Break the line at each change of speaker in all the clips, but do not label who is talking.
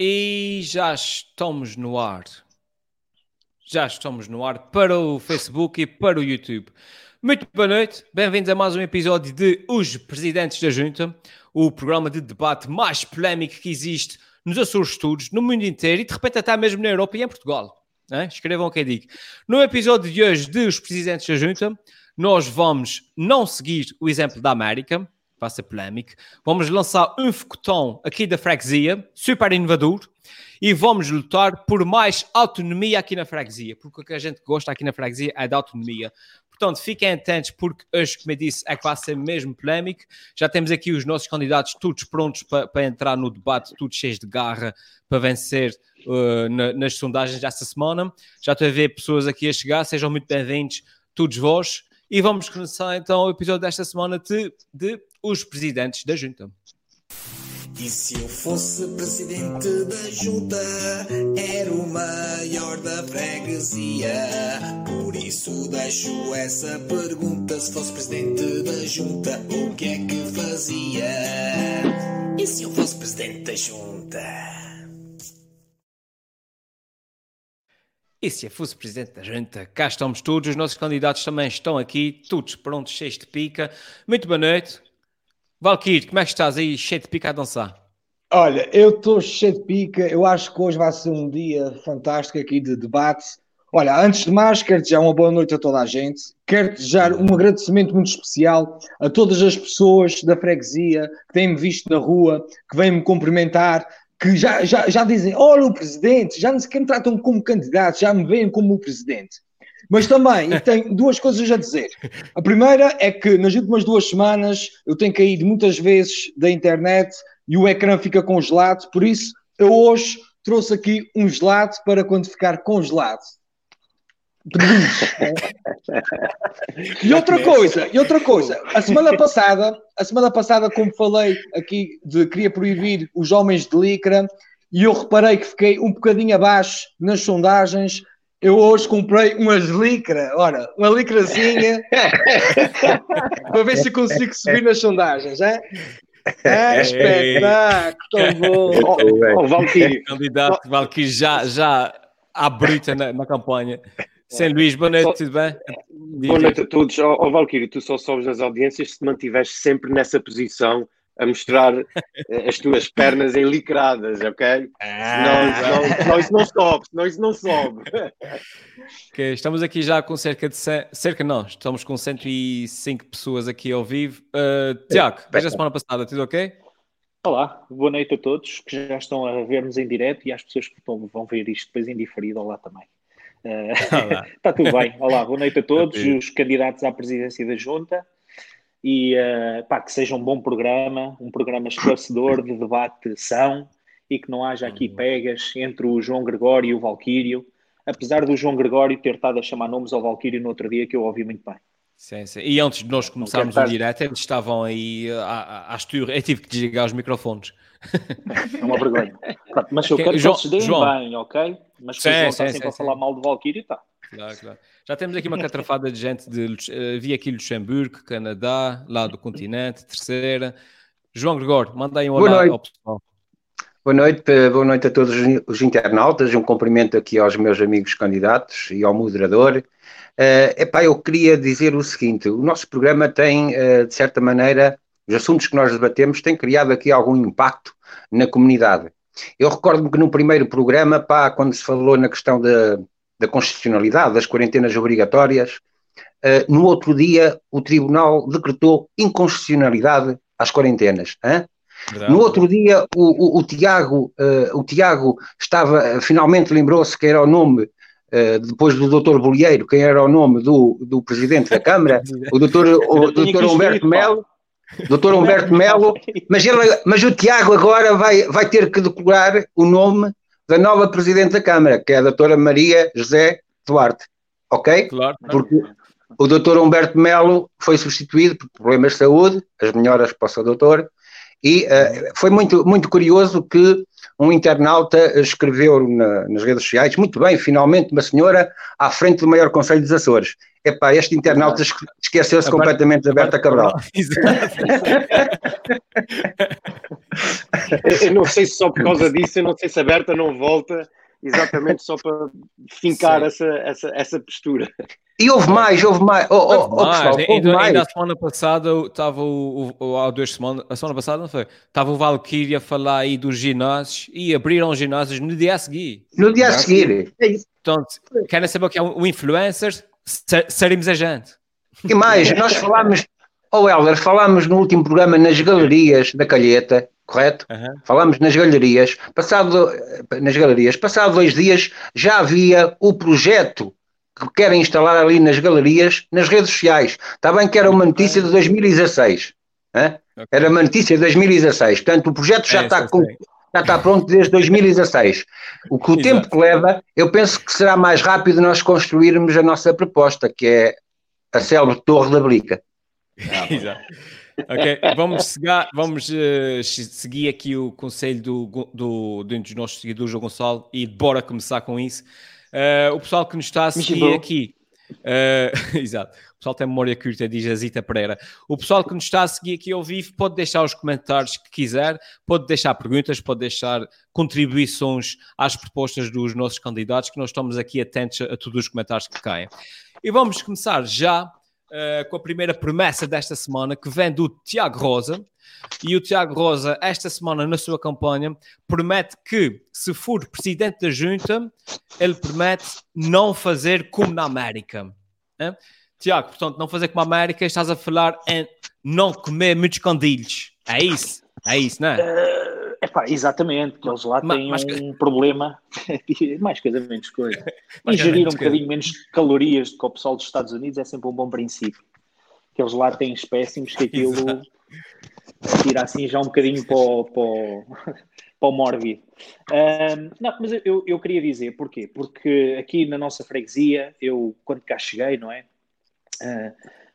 E já estamos no ar. Já estamos no ar para o Facebook e para o YouTube. Muito boa noite, bem-vindos a mais um episódio de Os Presidentes da Junta, o programa de debate mais polémico que existe nos Açores Todos, no mundo inteiro e de repente até mesmo na Europa e em Portugal. É? Escrevam o que eu digo. No episódio de hoje de Os Presidentes da Junta, nós vamos não seguir o exemplo da América, vai ser polémico. Vamos lançar um foguetão aqui da freguesia, super inovador, e vamos lutar por mais autonomia aqui na freguesia, porque o que a gente gosta aqui na freguesia é da autonomia. Portanto, fiquem atentos, porque hoje, como eu disse, é que vai ser mesmo polémico. Já temos aqui os nossos candidatos todos prontos para, para entrar no debate, todos cheios de garra para vencer uh, na, nas sondagens desta semana. Já estou a ver pessoas aqui a chegar, sejam muito bem-vindos, todos vós. E vamos começar então o episódio desta semana de, de Os Presidentes da Junta.
E se eu fosse presidente da junta, era o maior da freguesia. Por isso deixo essa pergunta: se fosse presidente da junta, o que é que fazia? E se eu fosse presidente da junta?
E se eu fosse presidente da junta, cá estamos todos, os nossos candidatos também estão aqui, todos prontos, cheios de pica. Muito boa noite. Valkyrie, como é que estás aí, cheio de pica a dançar?
Olha, eu estou cheio de pica, eu acho que hoje vai ser um dia fantástico aqui de debate. Olha, antes de mais, quero desejar uma boa noite a toda a gente. Quero desejar um agradecimento muito especial a todas as pessoas da freguesia que têm-me visto na rua, que vêm-me cumprimentar, que já, já, já dizem, olha o presidente, já não sequer me tratam como candidato, já me veem como o presidente. Mas também tenho duas coisas a dizer. A primeira é que nas últimas duas semanas eu tenho caído muitas vezes da internet e o ecrã fica congelado, por isso eu hoje trouxe aqui um gelado para quando ficar congelado. e outra coisa, e outra coisa, a semana passada, a semana passada, como falei aqui de queria proibir os homens de licra, e eu reparei que fiquei um bocadinho abaixo nas sondagens. Eu hoje comprei umas licra, ora, uma licrazinha para ver se consigo subir nas sondagens, é? É, espetáculo, tão bom.
Oh, oh, Valkyrie. Candidato Valkyrie já, já à bruta na, na campanha. Sem Luís, boa noite, tudo bem?
Boa noite a todos. Ó oh, oh, Valkyrie, tu só sobes nas audiências se mantiveres sempre nessa posição a mostrar eh, as tuas pernas enlicradas, ok? Ah, senão, senão, isso não sobe, senão isso não sobe.
Okay, estamos aqui já com cerca de... Cerca não, estamos com 105 pessoas aqui ao vivo. Uh, Tiago, desde a semana passada, tudo ok?
Olá, boa noite a todos que já estão a ver-nos em direto e às pessoas que vão ver isto depois em diferido, olá também. Está tudo bem. Olá, boa noite a todos os candidatos à presidência da Junta e uh, pá, que seja um bom programa, um programa esclarecedor de debate são e que não haja aqui pegas entre o João Gregório e o Valquírio, apesar do João Gregório ter estado a chamar nomes ao Valquírio no outro dia que eu ouvi muito bem.
Sim, sim. E antes de nós começarmos o direto, eles estavam aí às turas. Eu tive que desligar os microfones.
É uma vergonha. Pronto, mas eu quero que vocês deem bem, ok? Mas se o João está sempre a falar mal de Valkyrie, está.
Claro, claro. Já temos aqui uma catrafada de gente de uh, vi aqui Luxemburgo, Canadá, lá do continente, terceira. João Gregor, manda aí um olá ao pessoal.
Boa noite, eh, boa noite a todos os internautas, um cumprimento aqui aos meus amigos candidatos e ao moderador. Uh, epá, eu queria dizer o seguinte: o nosso programa tem, uh, de certa maneira, os assuntos que nós debatemos têm criado aqui algum impacto na comunidade. Eu recordo-me que no primeiro programa, pá, quando se falou na questão da, da constitucionalidade, das quarentenas obrigatórias, uh, no outro dia o Tribunal decretou inconstitucionalidade às quarentenas. Hein? No outro dia, o, o, o Tiago, uh, o Tiago estava, finalmente lembrou-se que era o nome, uh, depois do doutor Bolieiro, quem era o nome do, do presidente da Câmara, o doutor, o doutor Humberto Melo, doutor Humberto Melo, mas, ele, mas o Tiago agora vai, vai ter que decorar o nome da nova presidente da Câmara, que é a doutora Maria José Duarte, ok? Claro. Porque o doutor Humberto Melo foi substituído por problemas de saúde, as melhoras para o seu doutor, e uh, foi muito, muito curioso que um internauta escreveu na, nas redes sociais, muito bem, finalmente uma senhora à frente do maior Conselho dos Açores. Epá, este internauta esqueceu-se completamente da Berta Cabral.
eu não sei se só por causa disso, eu não sei se a Berta não volta exatamente só para fincar essa, essa, essa postura.
E houve mais, houve mais. Oh, oh, oh,
mais. Pessoal, houve ainda, mais. ainda a semana passada estava o, o, há duas semanas, a semana passada não foi? Estava o Valkyrie a falar aí dos ginásios e abriram ginásios no dia a seguir.
No dia a seguir.
É Portanto, querem saber o que é um influencer? Seremos a gente.
E mais, nós falámos, oh Helder, falámos no último programa nas galerias da Calheta, correto? Uhum. Falámos nas galerias, passado, nas galerias, passado dois dias já havia o projeto que querem instalar ali nas galerias, nas redes sociais. Está bem que era uma notícia de 2016. Hein? Okay. Era uma notícia de 2016. Portanto, o projeto já, é, está, com, já está pronto desde 2016. O que o Exato. tempo que leva, eu penso que será mais rápido nós construirmos a nossa proposta, que é a célebre Torre da Blica.
Exato. Ok, vamos, seguir, vamos uh, seguir aqui o conselho do, do, do, dos nossos seguidores, João Gonçalo, e bora começar com isso. Uh, o pessoal que nos está a seguir aqui. Uh, exato. O pessoal tem memória curta, diz a Zita Pereira. O pessoal que nos está a seguir aqui ao vivo pode deixar os comentários que quiser, pode deixar perguntas, pode deixar contribuições às propostas dos nossos candidatos, que nós estamos aqui atentos a, a todos os comentários que caem. E vamos começar já uh, com a primeira promessa desta semana, que vem do Tiago Rosa. E o Tiago Rosa, esta semana, na sua campanha, promete que, se for presidente da junta, ele promete não fazer como na América. É? Tiago, portanto, não fazer como a América, estás a falar em não comer muitos candilhos. É isso? É isso, não é?
Epá, exatamente, que eles lá têm mas, um problema, mais coisa, menos coisa. Ingerir um bocadinho menos calorias do que o pessoal dos Estados Unidos é sempre um bom princípio. Que eles lá têm espécimes que aquilo tira assim já um bocadinho para o, para o, para o mórbido. Um, não, mas eu, eu queria dizer porquê? Porque aqui na nossa freguesia, eu quando cá cheguei, não é? Uh,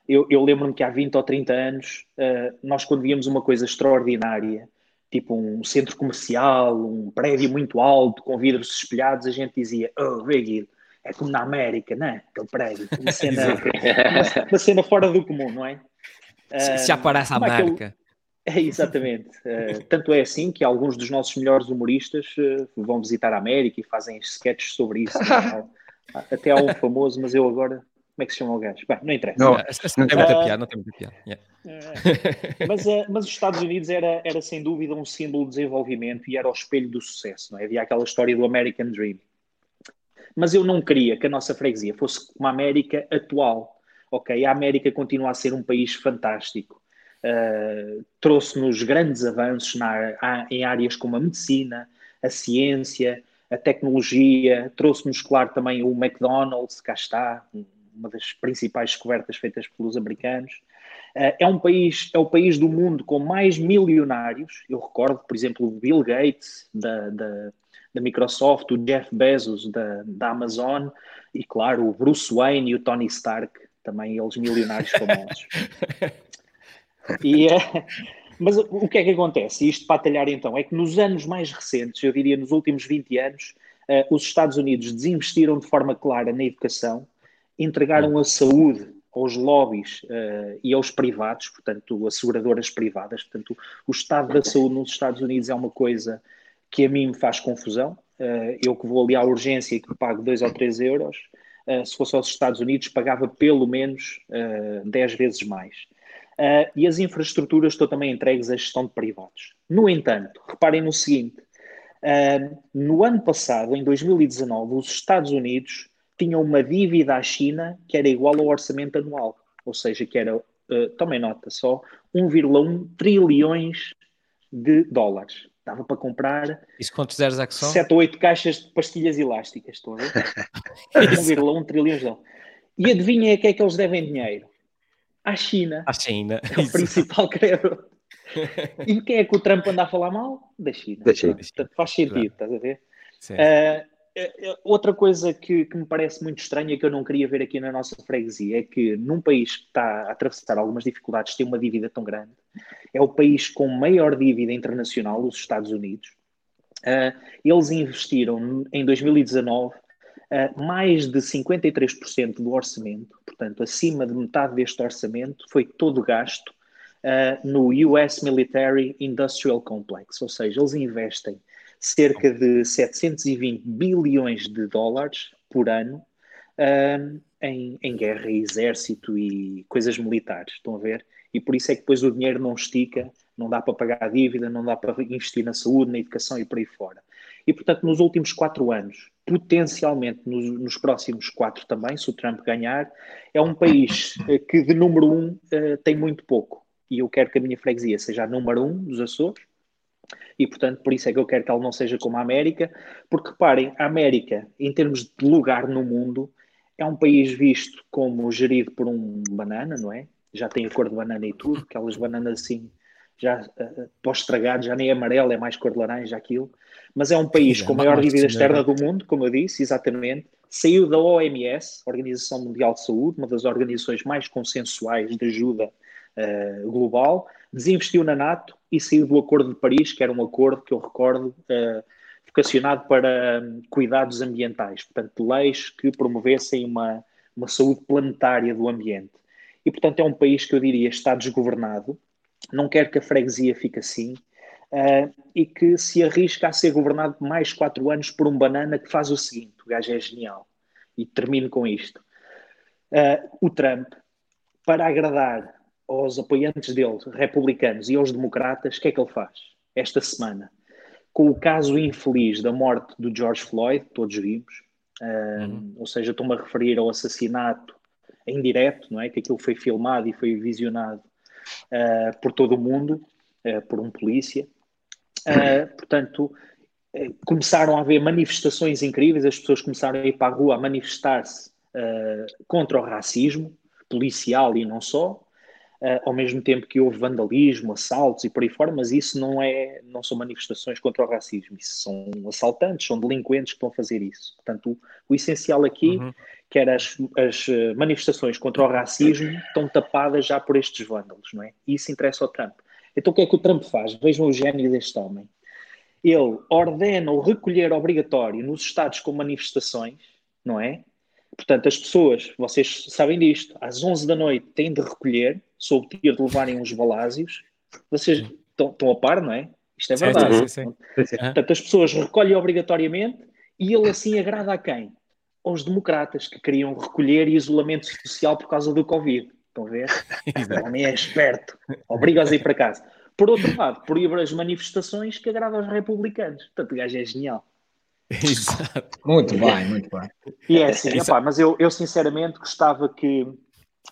eu, eu lembro-me que há 20 ou 30 anos, uh, nós quando víamos uma coisa extraordinária, tipo um centro comercial, um prédio muito alto, com vidros espelhados, a gente dizia, oh, vê é como na América, não é? Aquele prédio, uma cena, uma, uma cena fora do comum, não é?
Se, se aparece a América.
É, exatamente. Uh, tanto é assim que alguns dos nossos melhores humoristas uh, vão visitar a América e fazem sketches sobre isso. Até há um famoso, mas eu agora. Como é que se chama o gajo? Bem, não interessa.
Não, não tem muita piada, não tem muita piada. Yeah.
Uh, mas, mas os Estados Unidos era, era sem dúvida um símbolo de desenvolvimento e era o espelho do sucesso, não é? Havia aquela história do American Dream. Mas eu não queria que a nossa freguesia fosse como a América atual. Ok, a América continua a ser um país fantástico uh, trouxe-nos grandes avanços na, em áreas como a medicina, a ciência, a tecnologia, trouxe-nos, claro, também o McDonald's, cá está, uma das principais descobertas feitas pelos americanos. Uh, é um país, é o país do mundo com mais milionários. Eu recordo, por exemplo, o Bill Gates da, da, da Microsoft, o Jeff Bezos da, da Amazon e, claro, o Bruce Wayne e o Tony Stark, também eles milionários famosos. E, é, mas o que é que acontece? Isto para atalhar então, é que nos anos mais recentes, eu diria nos últimos 20 anos, uh, os Estados Unidos desinvestiram de forma clara na educação, entregaram a saúde aos lobbies uh, e aos privados, portanto, asseguradoras privadas. Portanto, o estado da saúde nos Estados Unidos é uma coisa que a mim me faz confusão. Uh, eu que vou ali à urgência e que pago 2 ou 3 euros, uh, se fosse aos Estados Unidos, pagava pelo menos uh, 10 vezes mais. E as infraestruturas estão também entregues à gestão de privados. No entanto, reparem no seguinte: no ano passado, em 2019, os Estados Unidos tinham uma dívida à China que era igual ao orçamento anual, ou seja, que era, uh, tomem nota só, 1,1 trilhões de dólares. Dava para comprar
Isso quantos zeros é que são?
7 ou 8 caixas de pastilhas elásticas, estão a ver? 1,1 trilhões de dólares. E adivinhem a que é que eles devem dinheiro? à China.
À China.
É o principal credor. e quem é que o Trump anda a falar mal? Da China. Da China. Portanto, faz sentido, estás a ver? Uh, outra coisa que, que, me parece muito estranha que eu não queria ver aqui na nossa freguesia é que num país que está a atravessar algumas dificuldades, tem uma dívida tão grande, é o país com maior dívida internacional, os Estados Unidos. Uh, eles investiram em 2019 uh, mais de 53% do orçamento, portanto, acima de metade deste orçamento, foi todo gasto uh, no US Military Industrial Complex, ou seja, eles investem cerca de 720 bilhões de dólares por ano uh, em, em guerra exército e coisas militares, estão a ver? E por isso é que depois o dinheiro não estica, não dá para pagar a dívida, não dá para investir na saúde, na educação e por aí fora. E, portanto, nos últimos quatro anos, potencialmente nos, nos, próximos quatro também, se o Trump ganhar, é um país eh, que de número um uh, tem muito pouco. E eu quero que a minha freguesia seja a número um dos Açores. E, portanto, por isso é que eu quero que ela não seja como a América, porque reparem, a América, em termos de lugar no mundo, é um país visto como gerido por um banana, não é? Já tem a cor de banana e tudo, aquelas bananas assim, já uh, pós-estragado, já nem é amarelo, é mais cor de laranja aquilo. Mas é um país é, com a maior dívida externa do mundo, como eu disse, exatamente. Saiu da OMS, Organização Mundial de Saúde, uma das organizações mais consensuais de ajuda uh, global, desinvestiu na NATO e saiu do Acordo de Paris, que era um acordo que eu recordo uh, vocacionado para um, cuidados ambientais, portanto, leis que promovessem uma, uma saúde planetária do ambiente. E, portanto, é um país que eu diria está desgovernado, não quer que a freguesia fique assim, uh, e que se arrisca a ser governado mais quatro anos por um banana que faz o seguinte: o gajo é genial. E termino com isto. Uh, o Trump, para agradar aos apoiantes dele, republicanos, e aos democratas, o que é que ele faz? Esta semana, com o caso infeliz da morte do George Floyd, todos vimos, uh, uhum. ou seja, estou-me a referir ao assassinato em direto, não é? Que aquilo foi filmado e foi visionado uh, por todo o mundo, uh, por um polícia. portanto, começaram a haver manifestações incríveis, as pessoas começaram a ir para a rua a manifestar-se contra o racismo policial e não só, uh, ao mesmo tempo que houve vandalismo, assaltos e por aí fora, mas isso não, é, não são manifestações contra o racismo, isso são assaltantes, são delinquentes que estão a fazer isso. Portanto, o, o essencial aqui, uhum. que era as, as, eh, manifestações contra o racismo, estão tapadas já por estes vândalos, não é? E isso interessa ao Trump. Então o que é que o Trump faz? Vejam o gênio deste homem. Ele ordena o recolher obrigatório nos estados com manifestações, não é? Portanto, as pessoas, vocês sabem disto, às 11 da noite têm de recolher, sob ter de levarem uns balásios. Vocês estão, a par, não é? Isto é verdade. Sim, sim, sim. Portanto, as pessoas recolhem obrigatoriamente e ele assim agrada a quem? Aos democratas que queriam recolher isolamento social por causa do Covid. Estão a ver? O homem é esperto. Obriga-os a ir para casa. Por outro lado, proíbe as manifestações que agradam aos republicanos. Portanto, o gajo é genial.
Exato. Muito bem, muito bem.
E é assim, epá, mas eu, eu sinceramente gostava que,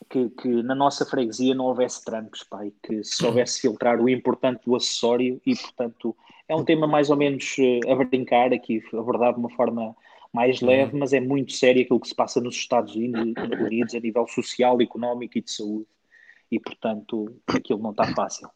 que, que, na nossa freguesia não houvesse trancos, pá, e que se soubesse filtrar o importante do acessório e, portanto, é um tema mais ou menos uh, a brincar aqui, a verdade, de uma forma mais leve, mas é muito sério aquilo que se passa nos Estados Unidos a nível social, económico e de saúde. E, portanto, aquilo não está fácil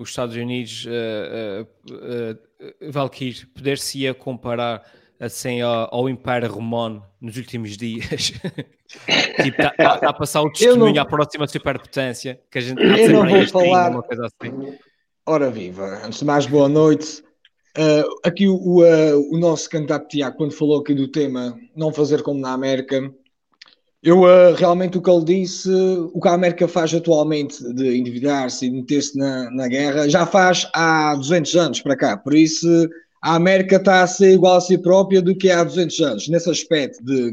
os Estados Unidos, uh, uh, uh, Valkyrie, poder-se-ia comparar assim ao, ao, Império Romano nos últimos dias? tipo, está tá, tá a passar o testemunho não... à próxima superpotência que a gente
Eu não vou falar. Uma coisa assim. Ora viva, antes de mais, boa noite. Uh, aqui o, o, uh, o, nosso candidato Tiago, quando falou aqui do tema não fazer como na América, eu uh, realmente o que ele disse, o que a América faz atualmente de endividar-se e meter-se na, na guerra, já faz há 200 anos para cá. Por isso, a América está a ser igual a si própria do que há 200 anos, nesse aspecto de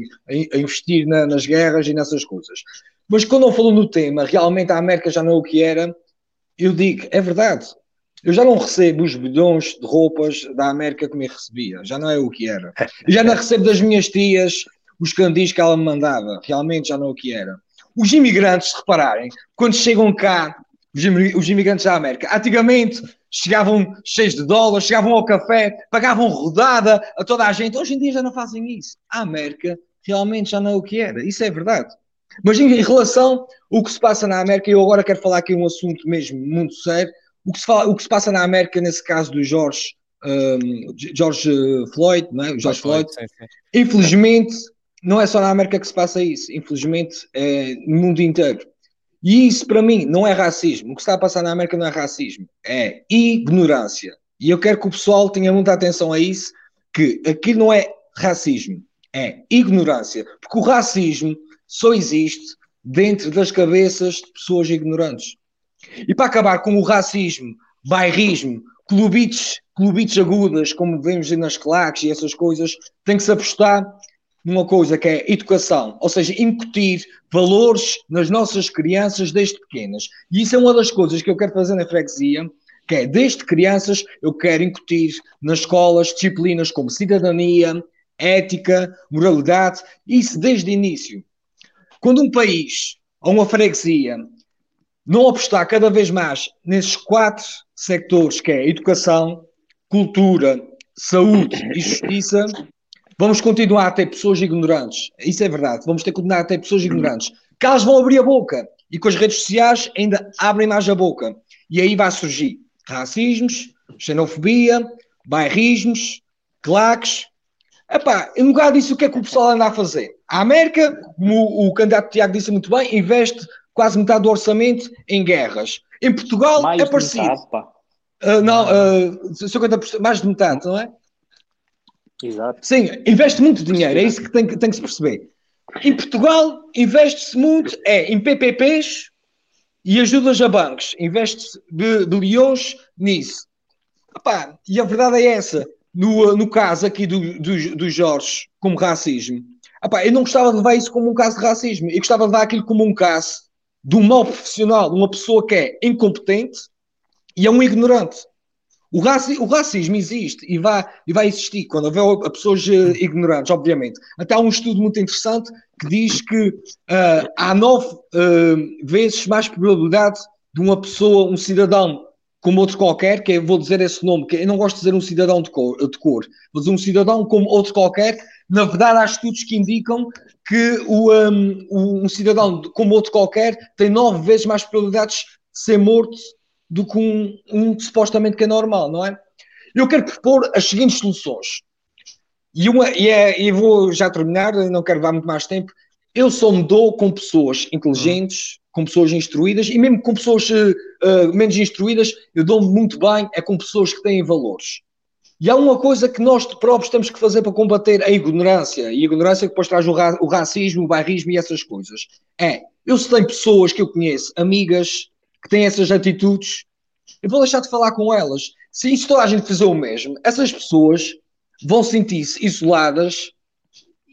investir na, nas guerras e nessas coisas. Mas quando eu falo no tema, realmente a América já não é o que era, eu digo, é verdade. Eu já não recebo os bilhões de roupas da América que me recebia, já não é o que era. Eu já não recebo das minhas tias os candis que ela me mandava, realmente já não é o que era. Os imigrantes, se repararem, quando chegam cá, os imigrantes da América, antigamente chegavam cheios de dólares, chegavam ao café, pagavam rodada a toda a gente. Hoje em dia já não fazem isso. A América realmente já não é o que era. Isso é verdade. Mas em relação ao que se passa na América, eu agora quero falar aqui um assunto mesmo muito sério. O que se, fala, o que se passa na América, nesse caso do George, um, George Floyd, não é? George Floyd, Floyd sim, sim. infelizmente não é só na América que se passa isso, infelizmente é no mundo inteiro. E isso para mim não é racismo. O que está a passar na América não é racismo, é ignorância. E eu quero que o pessoal tenha muita atenção a isso, que aquilo não é racismo, é ignorância. Porque o racismo só existe dentro das cabeças de pessoas ignorantes. E para acabar com o racismo, bairrismo, clubites, clubites agudas, como vemos nas claques e essas coisas, tem que se apostar numa coisa que é educação, ou seja, incutir valores nas nossas crianças desde pequenas. E isso é uma das coisas que eu quero fazer na freguesia, que é desde crianças eu quero incutir nas escolas disciplinas como cidadania, ética, moralidade, isso desde o início. Quando um país ou uma freguesia não apostar cada vez mais nesses quatro sectores, que é educação, cultura, saúde e justiça, vamos continuar a ter pessoas ignorantes. Isso é verdade. Vamos ter que continuar a ter pessoas ignorantes. Que elas vão abrir a boca. E com as redes sociais ainda abrem mais a boca. E aí vai surgir racismos, xenofobia, bairrismos, claques. Epá, em lugar disso, o que é que o pessoal anda a fazer? A América, como o candidato Tiago disse muito bem, investe quase metade do orçamento em guerras. Em Portugal mais é parecido. Metade, uh, não, uh, 50%, mais de metade, não é?
Exato.
Sim, investe muito dinheiro, é isso que tem, tem que se perceber. Em Portugal, investe-se muito é, em PPPs e ajudas a bancos. Investe-se bilhões nisso. Epá, e a verdade é essa. No, no caso aqui do, do, do Jorge, como racismo, epá, eu não gostava de levar isso como um caso de racismo. Eu gostava de levar aquilo como um caso de um mau profissional, de uma pessoa que é incompetente e é um ignorante. O, raci o racismo existe e vai, e vai existir quando houver pessoas uh, ignorantes, obviamente. Até há um estudo muito interessante que diz que uh, há nove uh, vezes mais probabilidade de uma pessoa, um cidadão como outro qualquer, que eu vou dizer esse nome, que eu não gosto de dizer um cidadão de cor, de cor dizer um cidadão como outro qualquer. Na verdade, há estudos que indicam que o, um, um cidadão como outro qualquer tem nove vezes mais probabilidades de ser morto do que um, um supostamente que é normal, não é? Eu quero propor as seguintes soluções. E, uma, e, é, e vou já terminar, não quero dar muito mais tempo. Eu só me dou com pessoas inteligentes, com pessoas instruídas, e mesmo com pessoas uh, menos instruídas, eu dou-me muito bem, é com pessoas que têm valores. E há uma coisa que nós próprios temos que fazer para combater a ignorância, e a ignorância que depois traz o, ra o racismo, o bairrismo e essas coisas. É, eu se tenho pessoas que eu conheço, amigas, que têm essas atitudes, eu vou deixar de falar com elas. Se isso toda a gente fizer o mesmo, essas pessoas vão sentir-se isoladas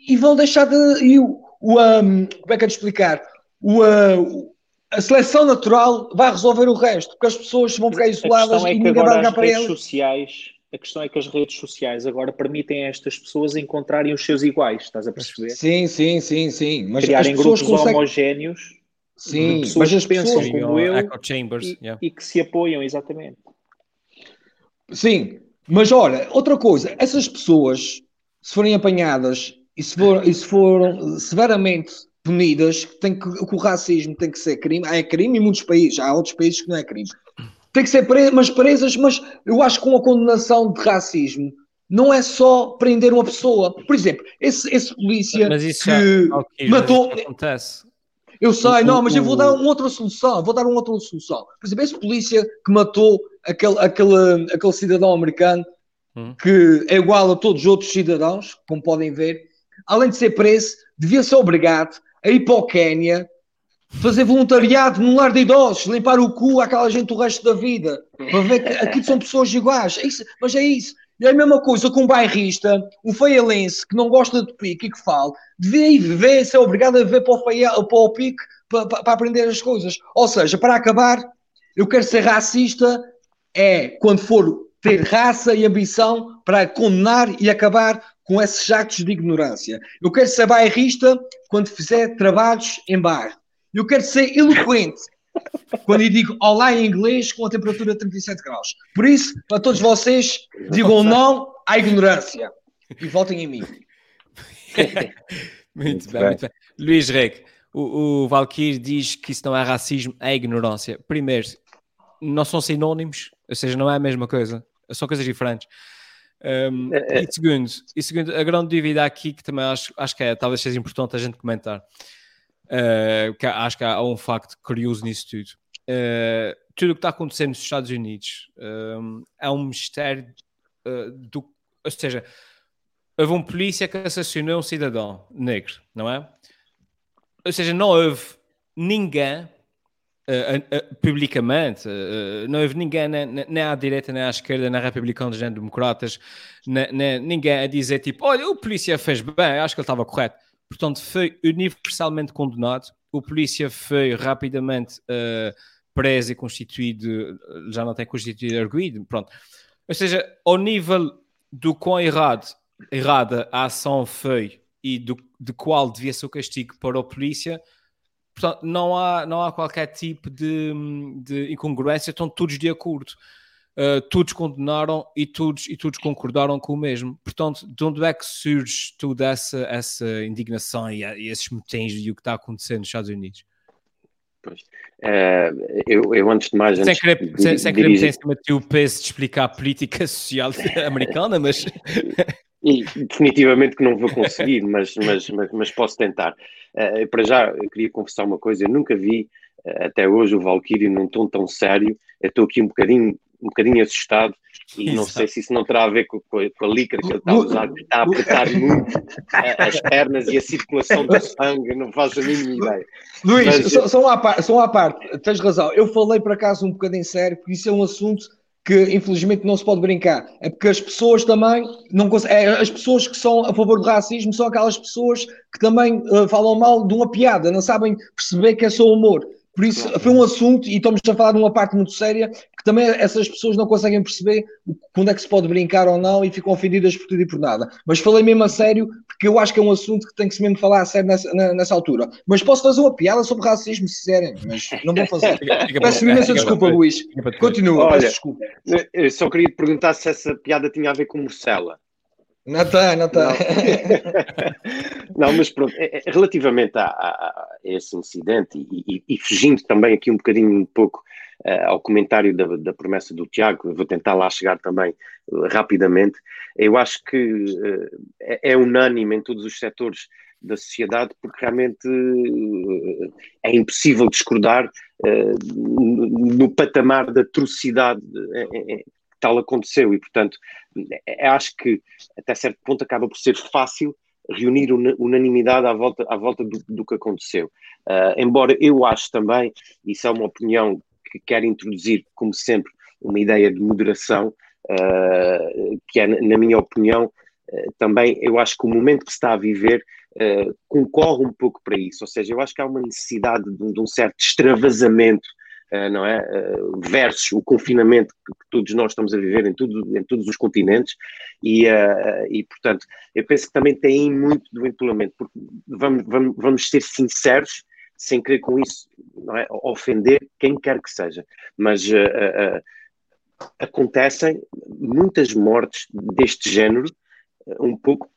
e vão deixar de. E o, o um, como é que é de explicar? O, uh, a seleção natural vai resolver o resto, porque as pessoas vão ficar isoladas
é
e ninguém vai
ligar para elas. Sociais, a questão é que as redes sociais agora permitem a estas pessoas encontrarem os seus iguais, estás a perceber?
Sim, sim, sim, sim.
Mas Criarem grupos conseguem... homogéneos
Sim, mas as
pensam
pessoas...
como eu chambers, e, yeah. e, que se apoiam, exatamente.
Sim, mas olha, outra coisa, essas pessoas, se forem apanhadas e se, for, e se foram severamente punidas, tem que, o racismo tem que ser crime, é crime em muitos países, há outros países que não é crime. Tem que ser presas, mas presas, mas eu acho que uma condenação de racismo não é só prender uma pessoa. Por exemplo, esse, esse polícia que já, matou. Acontece. Eu sei, não, mas eu vou dar uma outra solução. Vou dar uma outra solução. Por exemplo, esse polícia que matou aquele, aquele, aquele cidadão americano hum. que é igual a todos os outros cidadãos, como podem ver, além de ser preso, devia ser obrigado a ir para o Quénia fazer voluntariado num lar de idosos, limpar o cu àquela gente o resto da vida, para ver que aqui são pessoas iguais. É isso, mas é isso. E é a mesma coisa com um bairrista, um feialense que não gosta de pique e que fala, devia ver, ser obrigado a ver para o, feia, para o pique para, para, aprender as coisas. Ou seja, para acabar, eu quero ser racista é quando for ter raça e ambição para condenar e acabar com esses actos de ignorância. Eu quero ser bairrista quando fizer trabalhos em bar. Eu quero ser eloquente quando eu digo olá em inglês com a temperatura de 37 graus. Por isso, para todos vocês, digam não à ignorância e votem em mim.
muito, bem, muito bem. Luís Reg, o, o Valkyrie diz que isso não é racismo, é ignorância. Primeiro, não são sinónimos, ou seja, não é a mesma coisa, são coisas diferentes. Um, é, é. E, segundo, e segundo, a grande dúvida aqui que também acho, acho que é, talvez seja importante a gente comentar Uh, que acho que há, um facto curioso nisso tudo. Uh, tudo o que está acontecendo nos Estados Unidos um, é um mistério uh, do. Ou seja, houve um polícia que assassinou um cidadão negro, não é? Ou seja, não houve ninguém Uh, uh, publicamente, uh, não houve ninguém, nem, nem, à direita, nem à esquerda, nem republicanos, nem democratas, nem, nem, ninguém a dizer tipo: olha, o polícia fez bem, acho que ele estava correto. Portanto, foi universalmente condenado. O polícia foi rapidamente preso e constituído, já não tem constituído arguído. Pronto. Ou seja, ao nível do quão errado, errada a ação foi e do, de qual devia ser o castigo para a polícia Portanto, não há, não há qualquer tipo de, de incongruência, estão todos de acordo. Uh, todos condenaram e todos, e todos concordaram com o mesmo. Portanto, de onde é que surge toda essa, essa indignação e, e esses motins e o que está acontecendo nos Estados Unidos?
Pois. Uh, eu, eu, antes de mais.
Sem querer, de, sem, sem querer meter em cima de o peso de explicar a política social americana, mas.
E definitivamente que não vou conseguir, mas, mas, mas, mas posso tentar. Uh, para já, eu queria confessar uma coisa: eu nunca vi uh, até hoje o Valkyrie num tom tão sério. Eu estou aqui um bocadinho, um bocadinho assustado e Exato. não sei se isso não terá a ver com, com, a, licra que ele está a usar, que está a apertar muito as pernas e a circulação do sangue, não faço a mínima ideia.
Luís, Mas, só, só, uma parte, só uma parte, tens razão. Eu falei por acaso um bocadinho sério, porque isso é um assunto que infelizmente não se pode brincar. É porque as pessoas também não é, as pessoas que são a favor do racismo são aquelas pessoas que também uh, falam mal de uma piada, não sabem perceber que é só humor. Por isso, foi um assunto, e estamos a falar de uma parte muito séria, também essas pessoas não conseguem perceber quando é que se pode brincar ou não e ficam ofendidas por tudo e por nada. Mas falei mesmo a sério, porque eu acho que é um assunto que tem que se mesmo falar a sério nessa, nessa altura. Mas posso fazer uma piada sobre racismo, se quiserem, mas não vou fazer. Peço imensa desculpa, Luís. Continua, peço desculpa.
Eu só queria te perguntar se essa piada tinha a ver com Morcela.
Não está, não está.
Não. não. mas pronto, é, é, relativamente a, a, a esse incidente e, e, e, fugindo também aqui um bocadinho um pouco uh, ao comentário da, da, promessa do Tiago, vou tentar lá chegar também uh, rapidamente, eu acho que uh, é, é, unânime em todos os setores da sociedade porque realmente é impossível discordar no patamar da atrocidade tal aconteceu e, portanto, acho que até certo ponto acaba por ser fácil reunir unanimidade à volta, à volta do, do que aconteceu. Uh, embora eu acho também, isso é uma opinião que quero introduzir, como sempre, uma ideia de moderação, uh, que é, na minha opinião, uh, também eu acho que o momento que se está a viver concorre um pouco para isso, ou seja, eu acho que há uma necessidade de, de um certo extravasamento não é? Versus o confinamento que, todos nós estamos a viver em, tudo, em todos os continentes e, uh, e, portanto, eu penso que também tem muito do isolamento, porque vamos, vamos, vamos ser sinceros, sem querer com isso é? ofender quem quer que seja, mas uh, uh, acontecem muitas mortes deste género, um pouco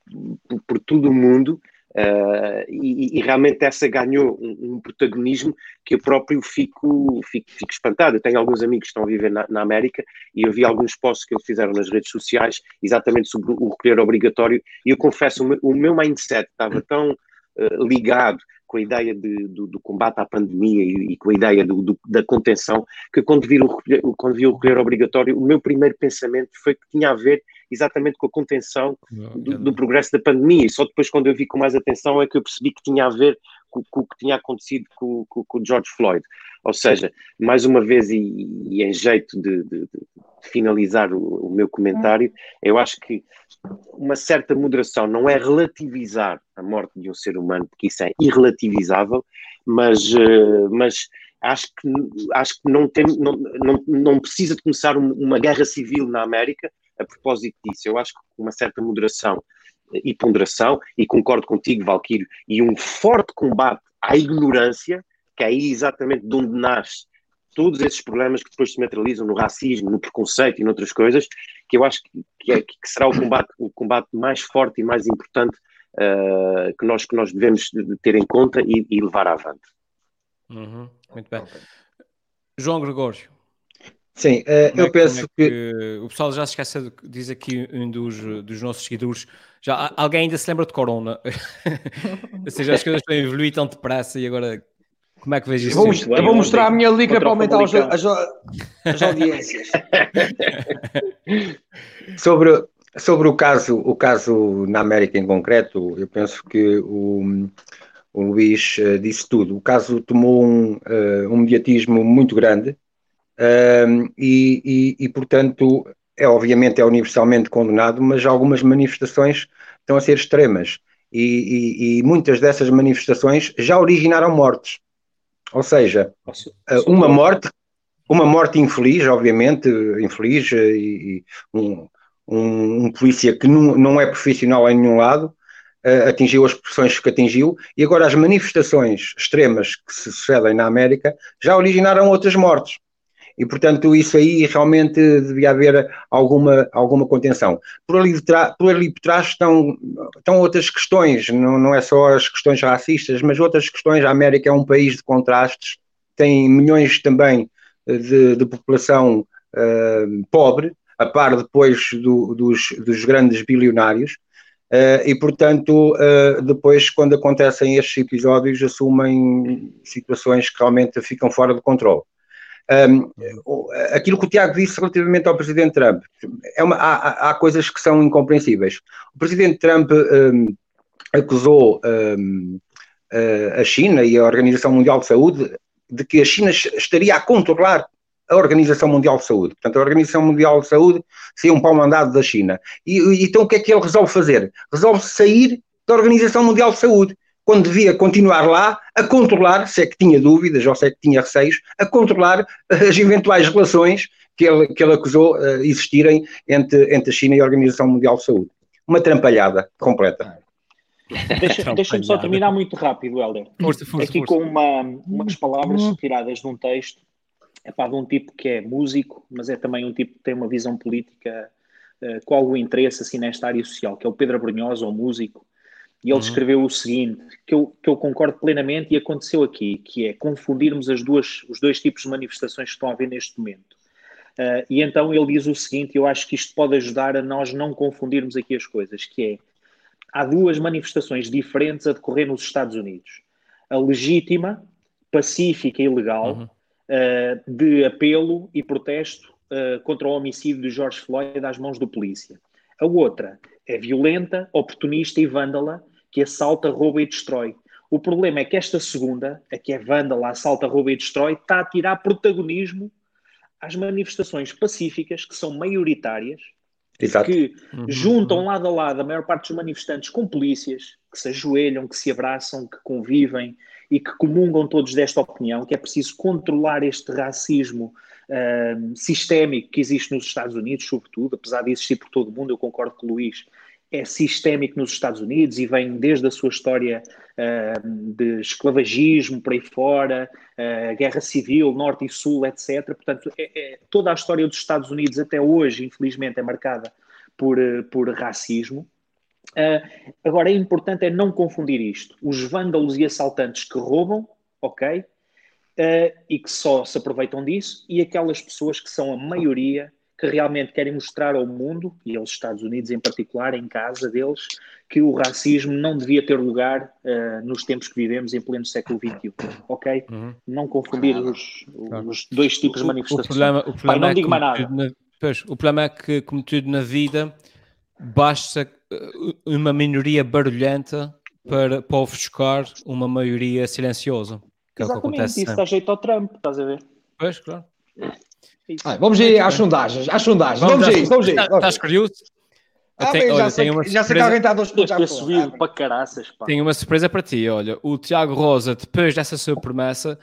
por, por todo o mundo, Uh, e, e, realmente essa ganhou um, um, protagonismo que eu próprio fico, fico, fico, espantado. Eu tenho alguns amigos que estão a viver na, na, América e eu vi alguns posts que eles fizeram nas redes sociais exatamente sobre o recolher obrigatório e eu confesso, o meu, o meu mindset estava tão uh, ligado com a ideia de, do, do, combate à pandemia e, e com a ideia do, do, da contenção, que quando vi, o, quando vi o recolher obrigatório, o meu primeiro pensamento foi que tinha a ver exatamente com a contenção do, do, progresso da pandemia. E só depois, quando eu vi com mais atenção, é que eu percebi que tinha a ver com, com o que tinha acontecido com, com, com, o George Floyd. Ou seja, mais uma vez, e, e em jeito de, de, de finalizar o, o, meu comentário, eu acho que uma certa moderação não é relativizar a morte de um ser humano, porque isso é irrelativizável, mas, uh, mas acho que, acho que não, tem, não, não, não precisa de começar uma guerra civil na América a propósito disso. Eu acho que com uma certa moderação e ponderação, e concordo contigo, Valquírio, e um forte combate à ignorância, que é aí exatamente de onde nasce todos esses problemas que depois se materializam no racismo, no preconceito e noutras coisas, que eu acho que, é, que será o combate, o combate mais forte e mais importante uh, que, nós, que nós devemos ter em conta e, e levar avante.
Uhum, muito bem. João Gregório.
Sim, uh, eu é, penso é que...
que... O pessoal já se esquece, diz aqui um dos, dos nossos seguidores, já, alguém ainda se lembra de Corona? Ou seja, as coisas estão a evoluir tão depressa e agora como é que vejo isso?
Eu vou, eu vou mostrar a minha liga para aumentar as, as, as audiências.
Sobre, sobre o caso, o caso na América em concreto, eu penso que o, o Luís uh, disse tudo. O caso tomou um, uh, um mediatismo muito grande uh, e, e, e, portanto, é obviamente é universalmente condenado, mas algumas manifestações estão a ser extremas e, e muitas dessas manifestações já originaram mortes. Ou seja, uma morte, uma morte infeliz, obviamente, infeliz, e, um, um, um polícia que não, não é profissional em nenhum lado, uh, atingiu as pressões que atingiu, e agora as manifestações extremas que se sucedem na América já originaram outras mortes. E, portanto, isso aí realmente devia haver alguma, alguma contenção. Por ali, por ali por trás estão, estão outras questões, não, não é só as questões racistas, mas outras questões. A América é um país de contrastes, tem milhões também de, de população uh, pobre, a par depois do, dos, dos grandes bilionários, uh, e portanto, uh, depois, quando acontecem estes episódios, assumem situações que realmente ficam fora de controle. Um, aquilo que o Tiago disse relativamente ao Presidente Trump, é uma, há, há, coisas que são incompreensíveis. O Presidente Trump um, acusou um, a China e a Organização Mundial de Saúde de que a China estaria a controlar a Organização Mundial de Saúde. Portanto, a Organização Mundial de Saúde seria um pau mandado da China. E, então o que é que ele resolve fazer? Resolve sair da Organização Mundial de Saúde, quando devia continuar lá a controlar, se é que tinha dúvidas ou se é que tinha receios, a controlar as eventuais relações que ele, que ele acusou uh, existirem entre, entre a China e a Organização Mundial de Saúde. Uma trampalhada completa.
Deixa-me deixa só terminar muito rápido, Helder. Força, força, Aqui força. com uma, umas palavras tiradas de um texto é pá, de um tipo que é músico, mas é também um tipo que tem uma visão política uh, com algum interesse assim, nesta área social, que é o Pedro Brunhosa, o músico, e ele uhum. escreveu o seguinte, que eu, que eu concordo plenamente e aconteceu aqui, que é confundirmos as duas, os dois tipos de manifestações que estão a haver neste momento. Uh, e então ele diz o seguinte, eu acho que isto pode ajudar a nós não confundirmos aqui as coisas, que é, há duas manifestações diferentes a decorrer nos Estados Unidos. A legítima, pacífica e legal, uhum uh, de apelo e protesto uh, contra o homicídio de George Floyd às mãos do polícia. A outra é violenta, oportunista e vândala, que assalta, rouba e destrói. O problema é que esta segunda, a que é vândala, assalta, rouba e destrói, está a tirar protagonismo às manifestações pacíficas, que são maioritárias, Exato. que uhum. juntam lado a lado a maior parte dos manifestantes com polícias, que se ajoelham, que se abraçam, que convivem e que comungam todos desta opinião, que é preciso controlar este racismo uh, sistémico que existe nos Estados Unidos, sobretudo, apesar de existir por todo o mundo, eu concordo com o Luís, é sistémico nos Estados Unidos e vem desde a sua história uh, de esclavagismo por aí fora, uh, guerra civil, norte e sul, etc. Portanto, é, é, toda a história dos Estados Unidos até hoje, infelizmente, é marcada por, uh, por racismo. Agora, é importante é não confundir isto. Os vândalos e assaltantes que roubam, ok, e que só se aproveitam disso, e aquelas pessoas que são a maioria que realmente querem mostrar ao mundo, e aos Estados Unidos em particular, em casa deles, que o racismo não devia ter lugar uh, nos tempos que vivemos em pleno século XXI, ok? Uhum. Não confundir os, os, dois tipos de manifestações. O problema, o problema Pai, não é digo mais nada.
Na, pois, o problema é que, como tudo na vida, basta eh, uma minoria barulhenta para, para ofuscar uma maioria silenciosa.
Que Exatamente, é o que acontece isso dá jeito ao Trump, estás a ver?
Pois, claro.
Ah, vamos ir às sondagens, às sondagens. Vamos, vamos ir, vamos ir.
Estás curioso?
Ah, tenho, olha, já, sei, uma já sei que alguém está a dois
subido para caraças. Pá.
Tenho uma surpresa para ti. Olha, o Tiago Rosa, depois dessa sua promessa,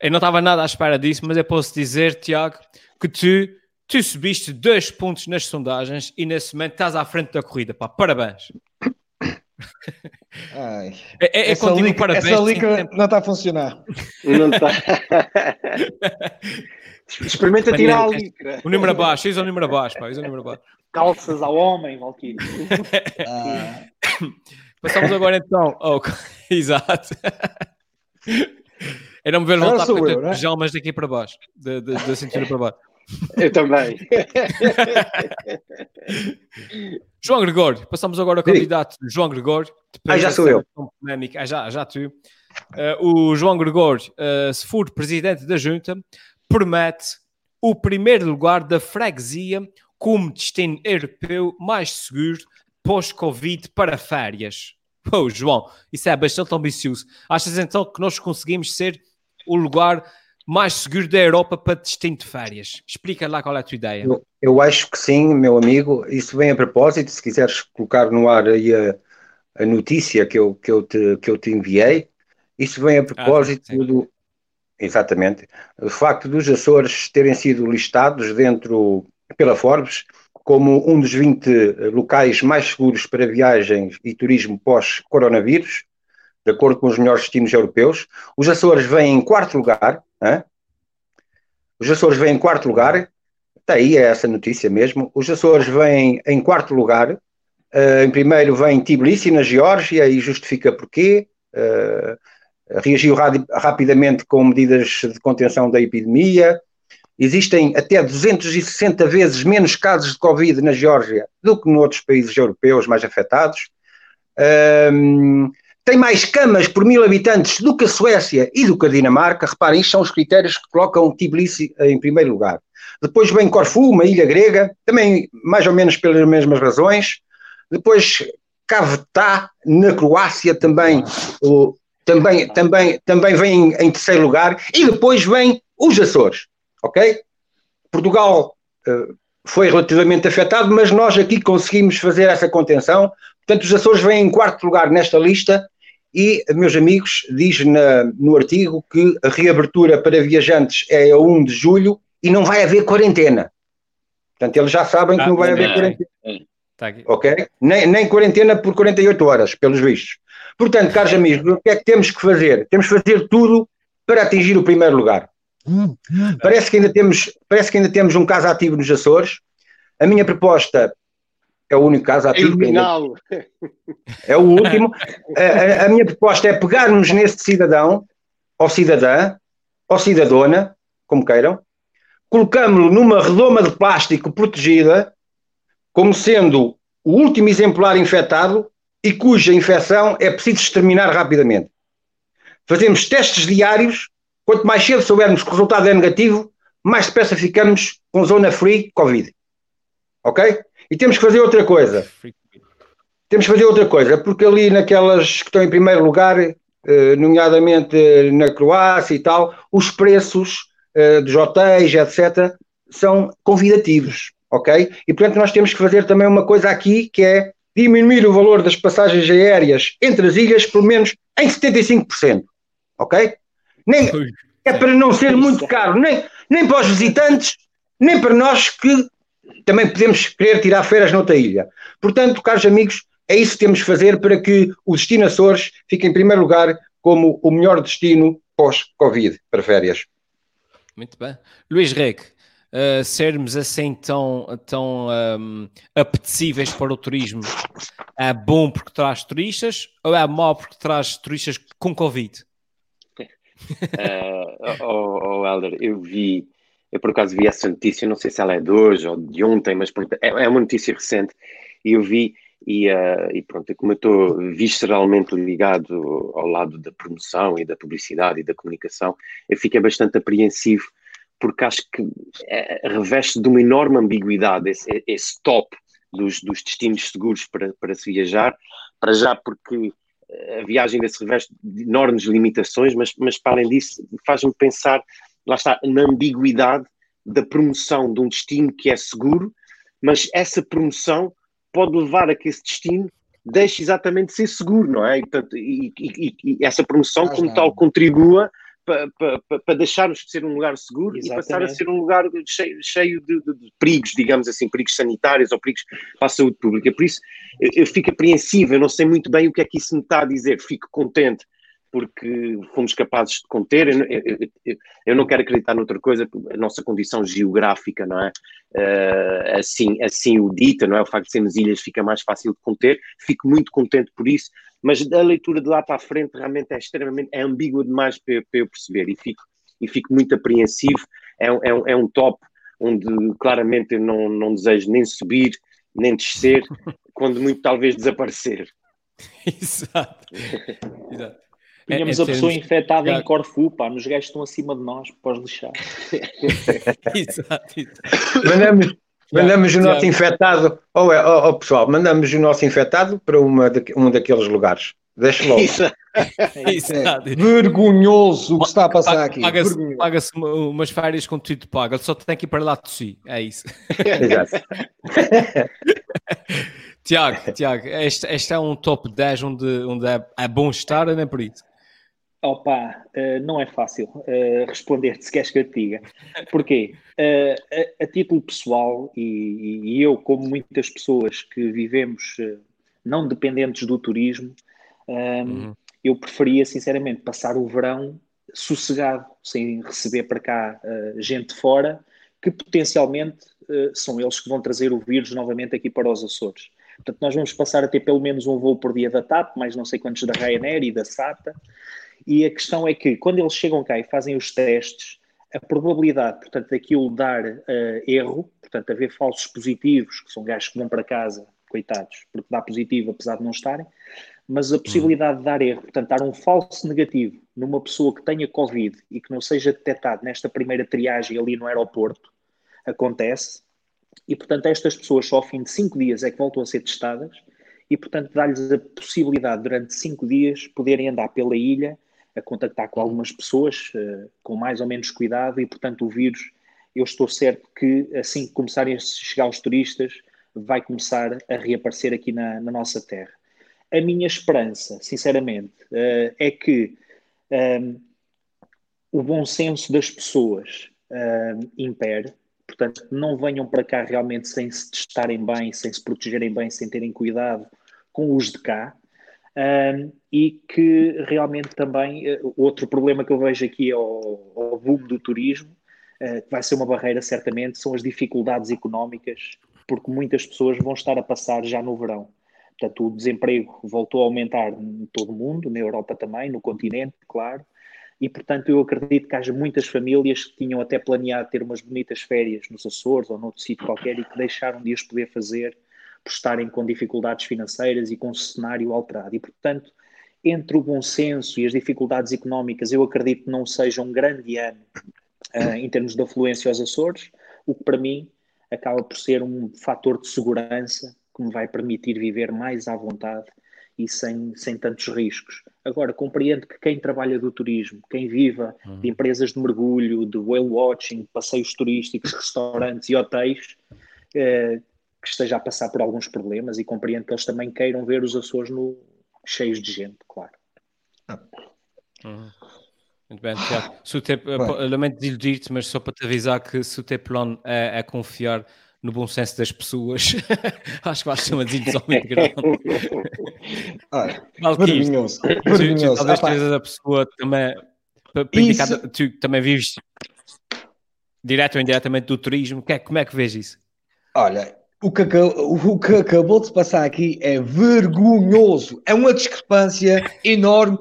eu não estava nada à espera disso, mas eu posso dizer, Tiago, que tu, tu subiste dois pontos nas sondagens e nesse momento estás à frente da corrida. Pá, parabéns.
Ai, é, é, é essa liga, parabéns. Essa liga não está a funcionar.
Não está. Experimenta tirar a.
O número abaixo, isso é o número abaixo, pá, isso é o número abaixo.
Calças ao homem, Valkyrie.
Ah. Passamos agora então ao... Exato. Era-me ver voltar para ter né? pijamas daqui para baixo, da, da, da cintura para baixo.
Eu também.
João Gregório, passamos agora ao candidato João Gregório.
Ah, já sou eu.
Polémica. Ah, já, já tu. Uh, o João Gregório, uh, se for presidente da junta, promete o primeiro lugar da freguesia como destino europeu mais seguro pós-Covid para férias. Oh, João, isso é bastante ambicioso. Achas então que nós conseguimos ser o lugar mais seguro da Europa para destino de férias? Explica lá qual é a tua ideia.
Eu, eu acho que sim, meu amigo. Isso vem a propósito. Se quiseres colocar no ar aí a, a notícia que eu, que, eu te, que eu te enviei, isso vem a propósito ah, do. Exatamente. O facto dos Açores terem sido listados dentro pela Forbes como um dos 20 locais mais seguros para viagens e turismo pós-coronavírus, de acordo com os melhores destinos europeus. Os Açores vêm em quarto lugar. Hein? Os Açores vêm em quarto lugar. Está aí, é essa notícia mesmo. Os Açores vêm em quarto lugar. Uh, em primeiro vem Tbilisi, na Geórgia, e justifica porquê. Uh, reagiu rapidamente com medidas de contenção da epidemia. Existem até 260 vezes menos casos de Covid na Geórgia do que noutros países europeus mais afetados. Um, tem mais camas por mil habitantes do que a Suécia e do que a Dinamarca. Reparem, isto são os critérios que colocam Tbilisi em primeiro lugar. Depois vem Corfu, uma ilha grega, também mais ou menos pelas mesmas razões. Depois Caveta, na Croácia, também, o, também, também, também vem em, terceiro lugar. E depois vem os Açores ok? Portugal uh, foi relativamente afetado, mas nós aqui conseguimos fazer essa contenção. Portanto, os Açores vêm em quarto lugar nesta lista e, meus amigos, diz na, no artigo que a reabertura para viajantes é a 1 de julho e não vai haver quarentena. Portanto, eles já sabem que não vai haver quarentena. Tá ok? Nem, nem quarentena por 48 horas, pelos vistos. Portanto, caros amigos, o que é que temos que fazer? Temos que fazer tudo para atingir o primeiro lugar. Parece que ainda temos, parece que ainda temos um caso ativo nos Açores. A minha proposta é o único caso ativo. Ainda, é o último. a, a, minha proposta é pegarmos neste cidadão, ou cidadã, ou cidadona, como queiram, colocamos-lo numa redoma de plástico protegida, como sendo o último exemplar infectado e cuja infecção é preciso exterminar rapidamente. Fazemos testes diários Quanto mais cedo soubermos que o resultado é negativo, mais depressa ficamos com zona free Covid. Ok? E temos que fazer outra coisa. Temos que fazer outra coisa, porque ali naquelas que estão em primeiro lugar, eh, nomeadamente na Croácia e tal, os preços eh, dos hotéis, etc., são convidativos. Ok? E portanto nós temos que fazer também uma coisa aqui que é diminuir o valor das passagens aéreas entre as ilhas, pelo menos em 75%. Ok? Nem, é para não ser muito caro, nem, nem para os visitantes, nem para nós que também podemos querer tirar férias noutra ilha. Portanto, caros amigos, é isso que temos que fazer para que o destino Açores fique em primeiro lugar como o melhor destino pós-Covid para férias.
Muito bem. Luís Reg, uh, sermos assim tão, tão um, apetecíveis para o turismo é bom porque traz turistas ou é mau porque traz turistas com Covid?
uh, oh, oh, Helder, eu vi, eu por acaso vi essa notícia, não sei se ela é de hoje ou de ontem, mas é, é uma notícia recente, e eu vi, e, uh, e pronto, como eu estou visceralmente ligado ao lado da promoção e da publicidade e da comunicação, eu fiquei bastante apreensivo, porque acho que é, reveste de uma enorme ambiguidade esse, esse top dos, dos destinos seguros para, para se viajar, para já porque a viagem ainda se reveste de enormes limitações, mas, mas para além disso faz-me pensar, lá está, na ambiguidade da promoção de um destino que é seguro, mas essa promoção pode levar a que esse destino deixe exatamente de ser seguro, não é? E, portanto, e, e, e essa promoção, como tal, contribua para, para, para deixarmos de ser um lugar seguro Exatamente. e passar a ser um lugar cheio, cheio de, de, de, perigos, digamos assim, perigos sanitários ou perigos para a saúde pública. Por isso, eu, eu fico apreensivo, eu não sei muito bem o que é que isso me está a dizer, fico contente porque fomos capazes de conter. Eu, eu, eu, não quero acreditar noutra coisa, a nossa condição geográfica, não é? Uh, assim, assim o dita, não é? O facto de sermos ilhas fica mais fácil de conter. Fico muito contente por isso, mas a leitura de lá para a frente realmente é extremamente é ambígua demais para, para eu perceber e fico, e fico muito apreensivo. É, é, um, é um top onde claramente eu não, não desejo nem subir, nem descer, quando muito talvez desaparecer.
Exato. Exato.
Tínhamos é, é a pessoa infectada em Corfu, pá, nos gajos estão acima de nós, pós lixar.
exato, exato. Mandamos, Mandamos o nosso infectado, ou é, oh, oh, pessoal, mandamos o nosso infectado para uma de, um daqueles lugares. Deixa logo. Isso.
É, vergonhoso o que está a passar aqui.
Paga-se paga umas férias com tudo paga, só tem que ir para lá de si. É isso. Exato. Tiago, Tiago, este, este é um top 10 onde, onde é, é bom estar, não é por isso?
Opa, uh, não é fácil uh, responder-te se queres que eu te diga. Porquê? Uh, a, a, título pessoal, e, e, eu, como muitas pessoas que vivemos não dependentes do turismo, ehm, uhum. eu preferia, sinceramente, passar o verão sossegado, sem receber para cá gente fora, que potencialmente são eles que vão trazer o vírus novamente aqui para os Açores. Portanto, nós vamos passar a ter pelo menos um voo por dia da TAP, mais não sei quantos da Ryanair e da SATA. E a questão é que quando eles chegam cá e fazem os testes, a probabilidade, portanto, daquilo dar uh, erro, portanto, haver falsos positivos, que são gajos que vão para casa, coitados, porque dá positivo apesar de não estarem, mas a possibilidade de dar erro, portanto, dar um falso negativo numa pessoa que tenha Covid e que não seja detectado nesta primeira triagem ali no aeroporto, acontece, e portanto estas pessoas só ao fim de cinco dias é que voltam a ser testadas, e portanto dá-lhes a possibilidade durante cinco dias poderem andar pela ilha a contactar com algumas pessoas uh, com mais ou menos cuidado e, portanto, o vírus, eu estou certo que assim que começarem a chegar os turistas, vai começar a reaparecer aqui na, na nossa terra. A minha esperança, sinceramente, uh, é que um, ehm, o bom senso das pessoas uh, impere, portanto, não venham para cá realmente sem se testarem bem, sem se protegerem bem, sem terem cuidado com os de cá, um, e que realmente também, uh, outro problema que eu vejo aqui ao, ao boom do turismo, uh, que vai ser uma barreira certamente, são as dificuldades económicas, porque muitas pessoas vão estar a passar já no verão. Portanto, o desemprego voltou a aumentar em todo o mundo, na Europa também, no continente, claro, e portanto eu acredito que haja muitas famílias que tinham até planeado ter umas bonitas férias nos Açores ou noutro sítio qualquer e que deixaram de as poder fazer por estarem com dificuldades financeiras e com o cenário alterado. E, portanto, entre o bom senso e as dificuldades económicas, eu acredito que não seja um grande ano uh, em termos de afluência aos Açores, o que para mim acaba por ser um fator de segurança que me vai permitir viver mais à vontade e sem, sem tantos riscos. Agora, compreendo que quem trabalha do turismo, quem viva de uhum. empresas de mergulho, de whale watching, passeios turísticos, restaurantes e hotéis, eh, que esteja a passar por alguns problemas e compreendo que eles também queiram ver os Açores no, cheios de gente, claro.
Uhum. Muito bem, Tiago. Se o lamento iludir-te, mas só para te avisar que se o teu plano é, é confiar no bom senso das pessoas, acho que vais ser uma desilusão muito grande.
vergonhoso.
Talvez sejas a pessoa também, para, indicar, tu também vives direto ou indiretamente do turismo, é, como é que vês isso?
Olha, o que, o que acabou de se passar aqui é vergonhoso. É uma discrepância enorme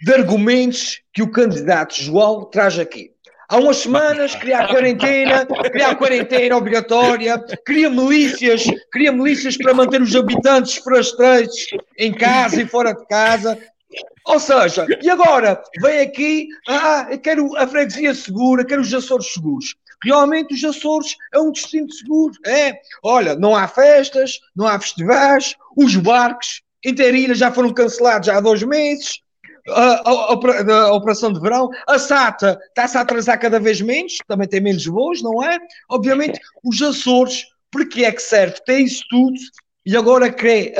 de argumentos que o candidato João traz aqui. Há umas semanas a quarentena, a quarentena obrigatória, queria milícias, queria milícias para manter os habitantes forasteiros em casa e fora de casa. Ou seja, e agora vem aqui, ah, quero a freguesia segura, quero os Açores seguros. Realmente os Açores é um destino seguro. É, olha, não há festas, não há festivais, os barcos inteirinhos já foram cancelados há dois meses. A, a, a, a, operação de verão, a SATA está-se a atrasar cada vez menos, também tem menos voos, não é? Obviamente, os Açores, porque é que serve? Tem isso tudo e agora quer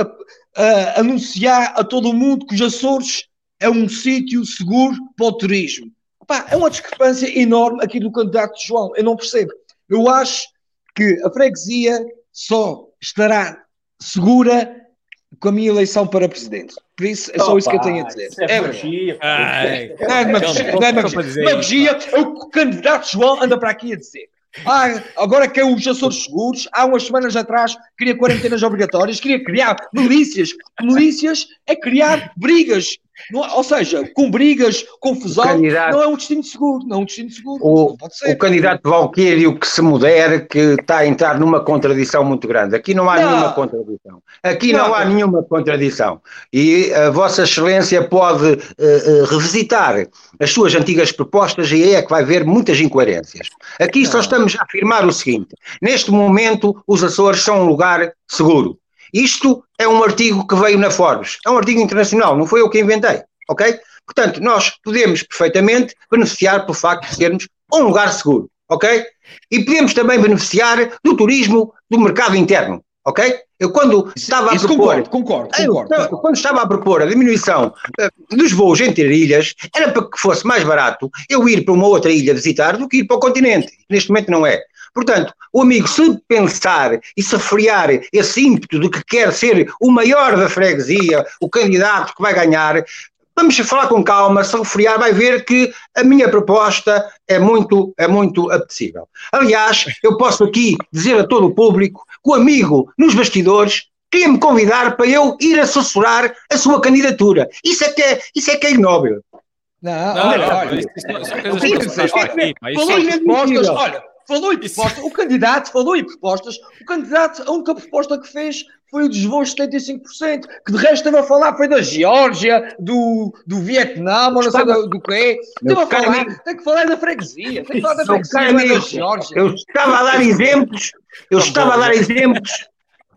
anunciar a todo mundo que os Açores é um sítio seguro para o turismo. Pá, é uma discrepância enorme aqui do candidato João. Eu não percebo. Eu acho que a freguesia só estará segura com a minha eleição para presidente. Por isso, é só Opa, isso que eu tenho a dizer.
É, é magia.
Não é magia. Não é magia. magia. É o candidato João anda para aqui a dizer. Ah, agora que é os Açores Seguros, há umas semanas atrás queria quarentenas obrigatórias, queria criar milícias. Milícias é criar brigas Não, ou seja, com brigas, confusão, candidato, não é um destino seguro, não é um destino seguro.
O, o candidato Valquírio que se modere, que está a entrar numa contradição muito grande. Aqui não há não. nenhuma contradição. Aqui não, não há nenhuma contradição. E a Vossa Excelência pode uh, uh, revisitar as suas antigas propostas e é que vai haver muitas incoerências. Aqui não. só estamos a afirmar o seguinte: neste momento, os Açores são um lugar seguro. Isto é um artigo que veio na Forbes, é um artigo internacional, não foi eu que inventei, ok? Portanto, nós podemos perfeitamente beneficiar pelo facto de sermos um lugar seguro, ok? E podemos também beneficiar do turismo do mercado interno, ok? Eu quando estava
Isso
a propor...
Concordo, concordo, concordo,
eu, Quando estava a propor a diminuição uh, dos voos entre ilhas, era para que fosse mais barato eu ir para uma outra ilha visitar do que ir para o continente. Neste momento não é. Portanto, o amigo, se pensar e se friar esse ímpeto de que quer ser o maior da freguesia, o candidato que vai ganhar, vamos falar com calma, se refriar, vai ver que a minha proposta é muito, é muito apetecível. Aliás, eu posso aqui dizer a todo o público que o amigo nos bastidores queria me convidar para eu ir assessorar a sua candidatura. Isso é que é, isso é, que é ignóbil.
Não, não, olha, olha, isso, isso, isso, isso, olha, falou em propostas, o candidato falou em propostas, o candidato, a única proposta que fez foi o desvoo de 75%, que de resto esteve a falar foi da Geórgia, do, do Vietnã, ou não sei do, do quê. Esteve a falar, tem que falar da freguesia, tem que falar da freguesia, da Geórgia.
Eu estava a dar exemplos, eu estava a dar exemplos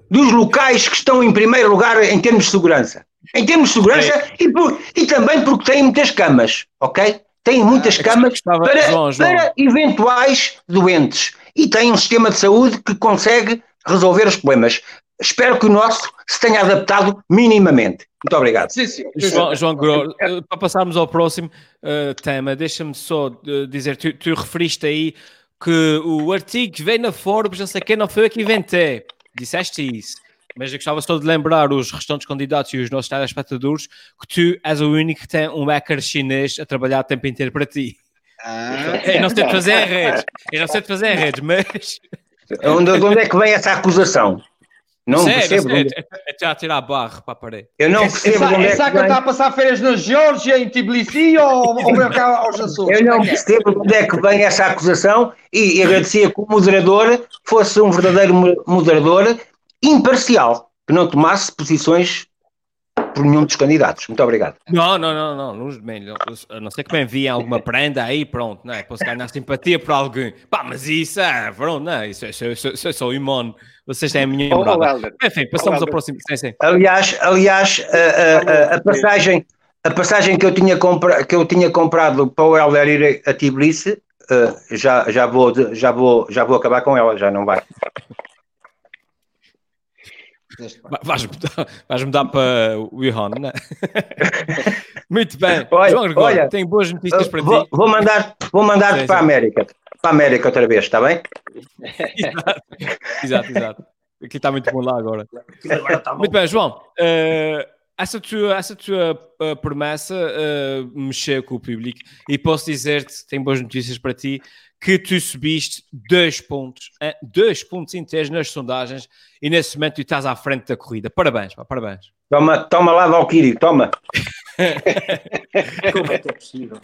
dos locais que estão em primeiro lugar em termos de segurança. Em termos de segurança e, por, e também porque têm muitas camas, ok? Tem muitas ah, camas estava... para, João, João. para eventuais doentes e tem um sistema de saúde que consegue resolver os problemas. Espero que o nosso se tenha adaptado minimamente. Muito obrigado.
Sim, sim. João, João Gro, eh, para passarmos ao próximo uh, tema, deixa-me só uh, dizer, tu, tu, referiste aí que o artigo que veio na Forbes, não sei quem, não foi eu que inventei. Disseste isso. Mas eu gostava só de lembrar os restantes candidatos e os nossos telespectadores que tu és o único que tem um hacker chinês a trabalhar o tempo inteiro para ti. Ah. Eu não sei de fazer redes, eu não sei de fazer redes, mas.
Onde, onde é que vem essa acusação? Não sei, percebo. Não sei.
É, é já tirar barro para a parede.
Eu não percebo
essa, onde é que vem... está a passar férias na Geórgia, em Tbilisi ou, ou vem cá aos Açores?
Eu não percebo onde é que vem essa acusação e, e agradecia que o moderador fosse um verdadeiro moderador imparcial, que não tomasse posições por nenhum dos candidatos. Muito obrigado.
Não, não, não, não. não, a não ser que me enviem alguma prenda aí, pronto, não é? Posso ganhar simpatia por alguém. Pá, mas isso é, pronto, não, isso, isso, isso, isso é só imune. Vocês têm a minha oh, morada. Enfim, passamos oh, ao próximo. Sim, sim.
Aliás, aliás a, a, a, passagem, a passagem que eu tinha, compra, que eu tinha comprado para o Helder ir a Tbilisi, uh, já, já, vou, já, vou, já vou acabar com ela, já não vai.
Vais mudar, vais mudar para o Wuhan, não é? Muito bem.
Olha, João Gregório, olha, tenho boas notícias para vou, ti. Vou mandar, vou mandar sim, para a América. Para a América outra vez, está bem?
exato, exato, exato. Aqui está muito bom lá agora. Tá muito bem, João. Uh, essa tua, essa tua uh, promessa uh, mexeu com o público e posso dizer-te, tenho boas notícias para ti, que tu subiste dois pontos, dois pontos inteiros nas sondagens e nesse momento tu estás à frente da corrida. Parabéns, pá, parabéns.
Toma, toma lá, Valkyrie, toma.
Como é que é possível?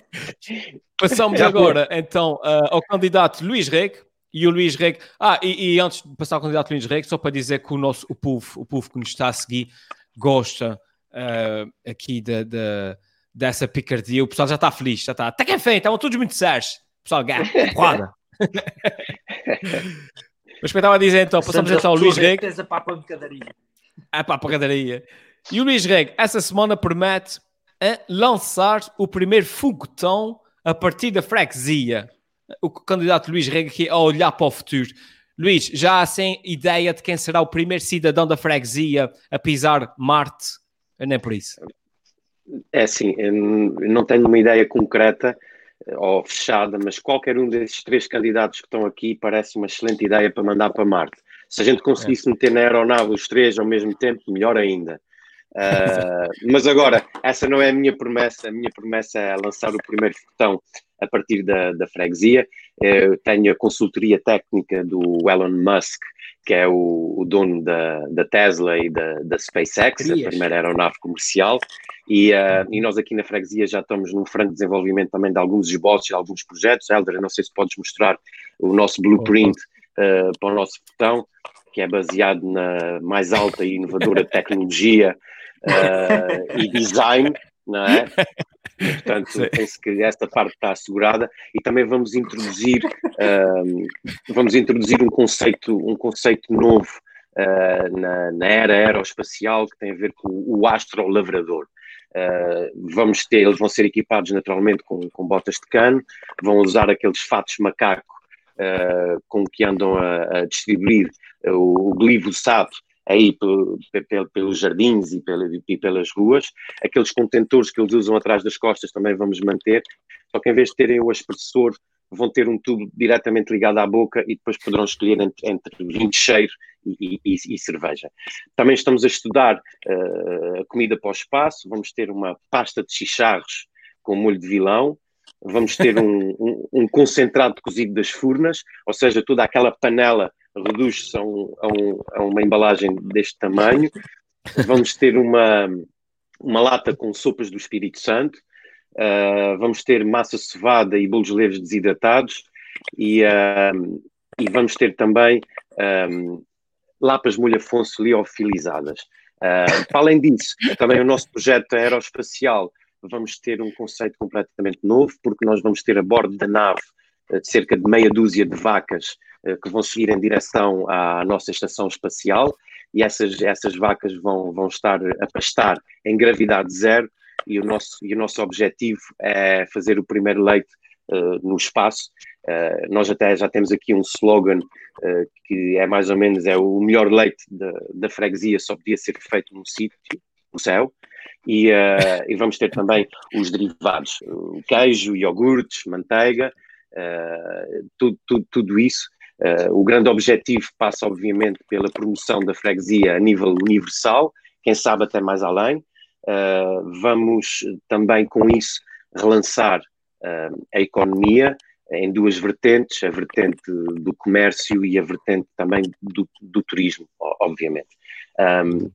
Passamos agora então uh, ao candidato Luís Reg. E o Luís Reg. Ah, e, e, antes de passar ao candidato Luís Reg, só para dizer que o nosso o povo, o povo que nos está a seguir gosta uh, aqui de, de, dessa picardia. O pessoal já está feliz, já está. Até que enfim, estavam todos muito sérios. Pessoal, porrada. Mas que eu estava a dizer então, passamos então ao Luís Reg.
Tens a papa mercadaria.
A papa mercadaria. E o Luís Reg, essa semana promete a lançar o primeiro foguetão a partir da freguesia. O candidato Luís Reg aqui a olhar para o futuro. Luís, já há sem ideia de quem será o primeiro cidadão da freguesia a pisar Marte? Nem por isso.
É assim, não tenho uma ideia concreta ou fechada, mas qualquer um desses três candidatos que estão aqui parece uma excelente ideia para mandar para Marte. Se a gente conseguisse é. meter na aeronave os três ao mesmo tempo, melhor ainda. Uh, mas agora, essa não é a minha promessa. A minha promessa é lançar o primeiro foguetão a partir da, da freguesia. Eu tenho a consultoria técnica do Elon Musk, que é o, o dono da, da, Tesla e da, da SpaceX, a primeira aeronave comercial. E, uh, e, nós aqui na freguesia já estamos num franco desenvolvimento também de alguns esboços e alguns projetos. Helder, não sei se podes mostrar o nosso blueprint uh, para o nosso botão, que é baseado na mais alta e inovadora tecnologia uh, e design, não é? Portanto, penso que esta parte está assegurada e também vamos introduzir, um, vamos introduzir um conceito, um conceito novo uh, na, na, era aeroespacial que tem a ver com o astrolavrador. Uh, vamos ter, eles vão ser equipados naturalmente com, com botas de cano, vão usar aqueles fatos macaco uh, com que andam a, a distribuir o, o glifosato aí pelos jardins e, pelas ruas. Aqueles contentores que eles usam atrás das costas também vamos manter, só que em vez de terem o expressor, vão ter um tubo diretamente ligado à boca e depois poderão escolher entre, entre vinho cheiro e, e, e, cerveja. Também estamos a estudar uh, a comida para o espaço, vamos ter uma pasta de chicharros com molho de vilão, vamos ter um, um, um concentrado cozido das furnas, ou seja, toda aquela panela reduz-se a, um, a, um, a, uma embalagem deste tamanho. Vamos ter uma, uma lata com sopas do Espírito Santo. Uh, vamos ter massa cevada e bolos leves desidratados. E, uh, e vamos ter também um, lapas molho Afonso liofilizadas. Uh, para além disso, também o nosso projeto aeroespacial vamos ter um conceito completamente novo, porque nós vamos ter a bordo da nave cerca de meia dúzia de vacas que vão seguir em direção à nossa estação espacial e essas, essas vacas vão, vão estar a pastar em gravidade zero e o nosso, e o nosso objetivo é fazer o primeiro leite uh, no espaço. Uh, nós até já temos aqui um slogan uh, que é mais ou menos é o melhor leite da, da freguesia só podia ser feito num sítio, no céu. E, e, vamos ter também os derivados, o queijo, iogurtes, manteiga, tudo, tudo, tudo isso o grande objetivo passa, obviamente, pela promoção da freguesia a nível universal, quem sabe até mais além. Uh, vamos também, com isso, relançar uh, a economia em duas vertentes, a vertente do comércio e a vertente também do, do turismo, obviamente. Um,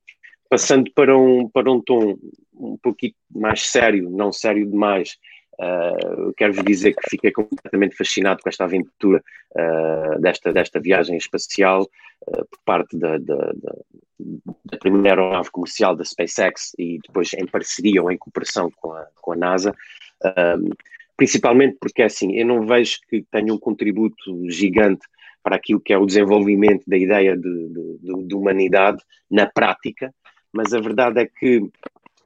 passando para um, para um tom um pouquinho mais sério, não sério demais, Uh, Quero-vos dizer que fiquei completamente fascinado com esta aventura uh, desta, desta viagem espacial uh, por parte da, da, da, primeira aeronave comercial da SpaceX e depois em parceria ou em cooperação com a, com a NASA. principalmente porque, assim, eu não vejo que tenha um contributo gigante para aquilo que é o desenvolvimento da ideia de, de, de humanidade na prática, mas a verdade é que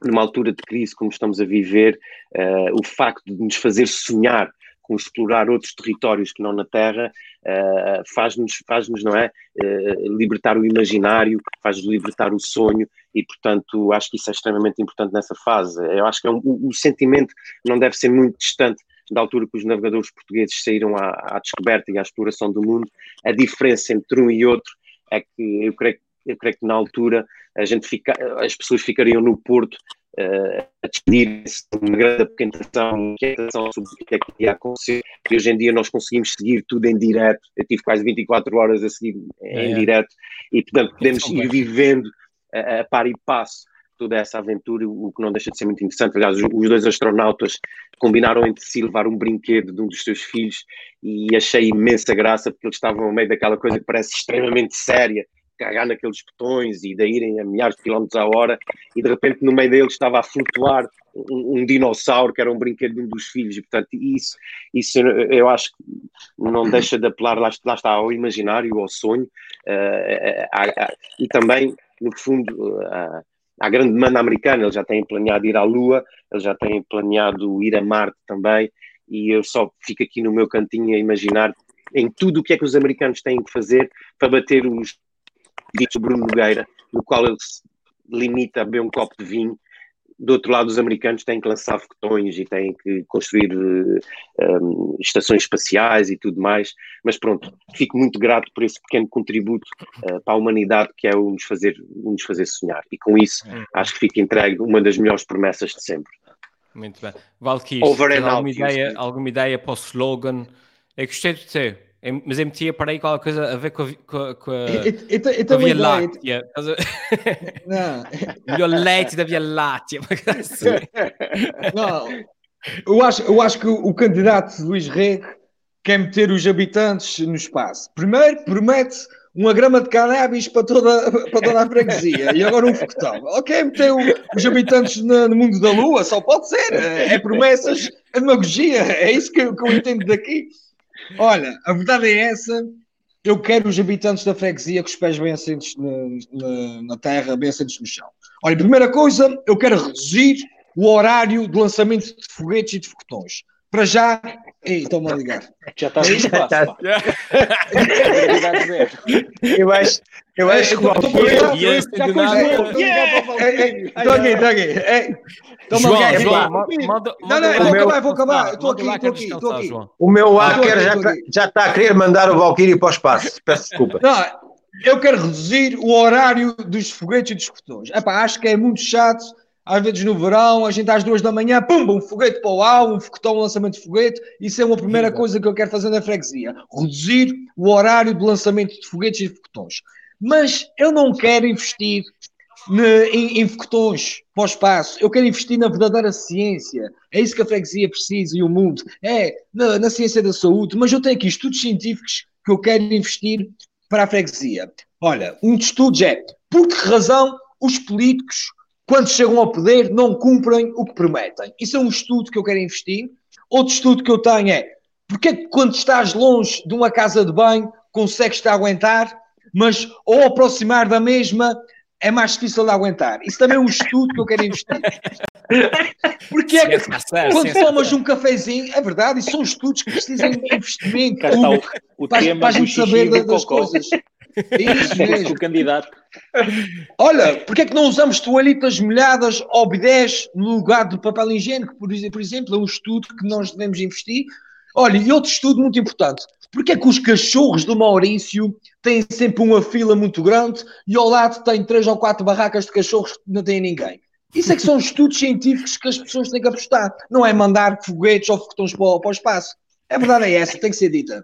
numa altura de crise como estamos a viver, uh, o facto de nos fazer sonhar com explorar outros territórios que não na Terra, uh, faz-nos, faz-nos, não é, uh, libertar o imaginário, faz-nos libertar o sonho e, portanto, acho que isso é extremamente importante nessa fase. Eu acho que é um, o, o, sentimento não deve ser muito distante da altura que os navegadores portugueses saíram à, à descoberta e à exploração do mundo. A diferença entre um e outro é que eu creio que eu creio que na altura a gente fica, as pessoas ficariam no Porto uh, a despedir-se de uma grande apoquentação, inquietação sobre o que é que ia acontecer. E hoje em dia nós conseguimos seguir tudo em direto. Eu tive quase 24 horas a seguir em é. direto e, portanto, podemos ir vivendo a, a par e passo toda essa aventura, o que não deixa de ser muito interessante. Aliás, os dois astronautas combinaram entre si levar um brinquedo de um dos seus filhos e achei imensa graça porque eles estavam no meio daquela coisa que parece extremamente séria carregar naqueles botões e de irem a milhares de quilómetros à hora e de repente no meio deles estava a flutuar um, um, dinossauro que era um brinquedo de um dos filhos e portanto isso, isso eu acho que não deixa de apelar lá, lá está ao imaginário, ao sonho uh, e também no fundo uh, à grande demanda americana, eles já têm planeado ir à Lua, eles já têm planeado ir a Marte também e eu só fico aqui no meu cantinho a imaginar em tudo o que é que os americanos têm que fazer para bater os dito Bruno Nogueira, no qual ele se limita a beber um copo de vinho. Do outro lado, os americanos têm que lançar foguetões e têm que construir um, eh, estações espaciais e tudo mais. Mas pronto, fico muito grato por esse pequeno contributo uh, para a humanidade que é o nos, fazer, o nos fazer sonhar. E com isso, uhum. acho que fica entregue uma das melhores promessas de sempre.
Muito bem. Valkyrie, alguma ideia, alguma ideia para o slogan? Eu gostei de ter mas eu metia para aí qualquer coisa a ver com a, com a, com a,
Eu, eu, eu
com a Via Láctea.
Não,
Melhor leite da Via Láctea. assim.
não. Eu acho, eu acho que o, candidato Luís Rego quer meter os habitantes no espaço. Primeiro, promete uma grama de cannabis para toda, para toda a freguesia e agora um foguetão. Ok, meteu os habitantes na- no mundo da lua, só pode ser. É, é promessas, é demagogia. É isso que que eu entendo daqui. Olha, a verdade é essa. Eu quero os habitantes da freguesia com os pés bem assentos na, na- terra, bem assentos no chão. Olha, primeira coisa, eu quero reduzir o horário de lançamento de foguetes e de foguetões. Para já. Ei, estão-me a ligar.
Já estás no espaço.
Eu acho, eu acho que o
jogo. Estou aqui, estou aqui. Ei, Estão-me a
João,
ligar. Não, não, vou acabar, vou acabar. Estou aqui, estou aqui,
é
o meu
Ah,
hacker já,
aqui,
tá- está a querer mandar o Valkyrie para o espaço. Peço desculpa.
Não, eu quero reduzir o horário dos foguetes e dos. Epá, acho que é muito chato. Às vezes no verão, a gente às duas da manhã, pumba, um foguete para o ar, um foguetão, um lançamento de foguete. Isso é uma primeira coisa que eu quero fazer na freguesia. Reduzir o horário de lançamento de foguetes e foguetões. Mas eu não quero investir ne- em, em foguetões para o espaço. Eu quero investir na verdadeira ciência. É isso que a freguesia precisa e o mundo. É na, na ciência da saúde. Mas eu tenho aqui estudos científicos que eu quero investir para a freguesia. Olha, um dos estudos é por que razão os políticos, quando chegam ao poder, não cumprem o que prometem. Isso é um estudo que eu quero investir. Outro estudo que eu tenho é porque é que quando estás longe de uma casa de banho consegues-te aguentar, mas ao aproximar da mesma é mais difícil de aguentar. Isso também é um estudo que eu quero investir. Porque é que quando tomas um cafezinho, é verdade, e são estudos que precisam de investimento
o, o
para,
tema
para a gente saber das
cocó.
coisas. Isso mesmo.
O candidato.
Olha, porque é que não usamos toalhitas molhadas ou bidés no lugar do papel higiênico, por, ex- por exemplo? É um estudo que nós devemos investir. Olha, e outro estudo muito importante. Porque é que os cachorros do Maurício têm sempre uma fila muito grande e ao lado tem três ou quatro barracas de cachorros que não têm ninguém? Isso é que são estudos científicos que as pessoas têm que apostar. Não é mandar foguetes ou foguetões para, o- para o espaço. A verdade é essa, tem que ser dita.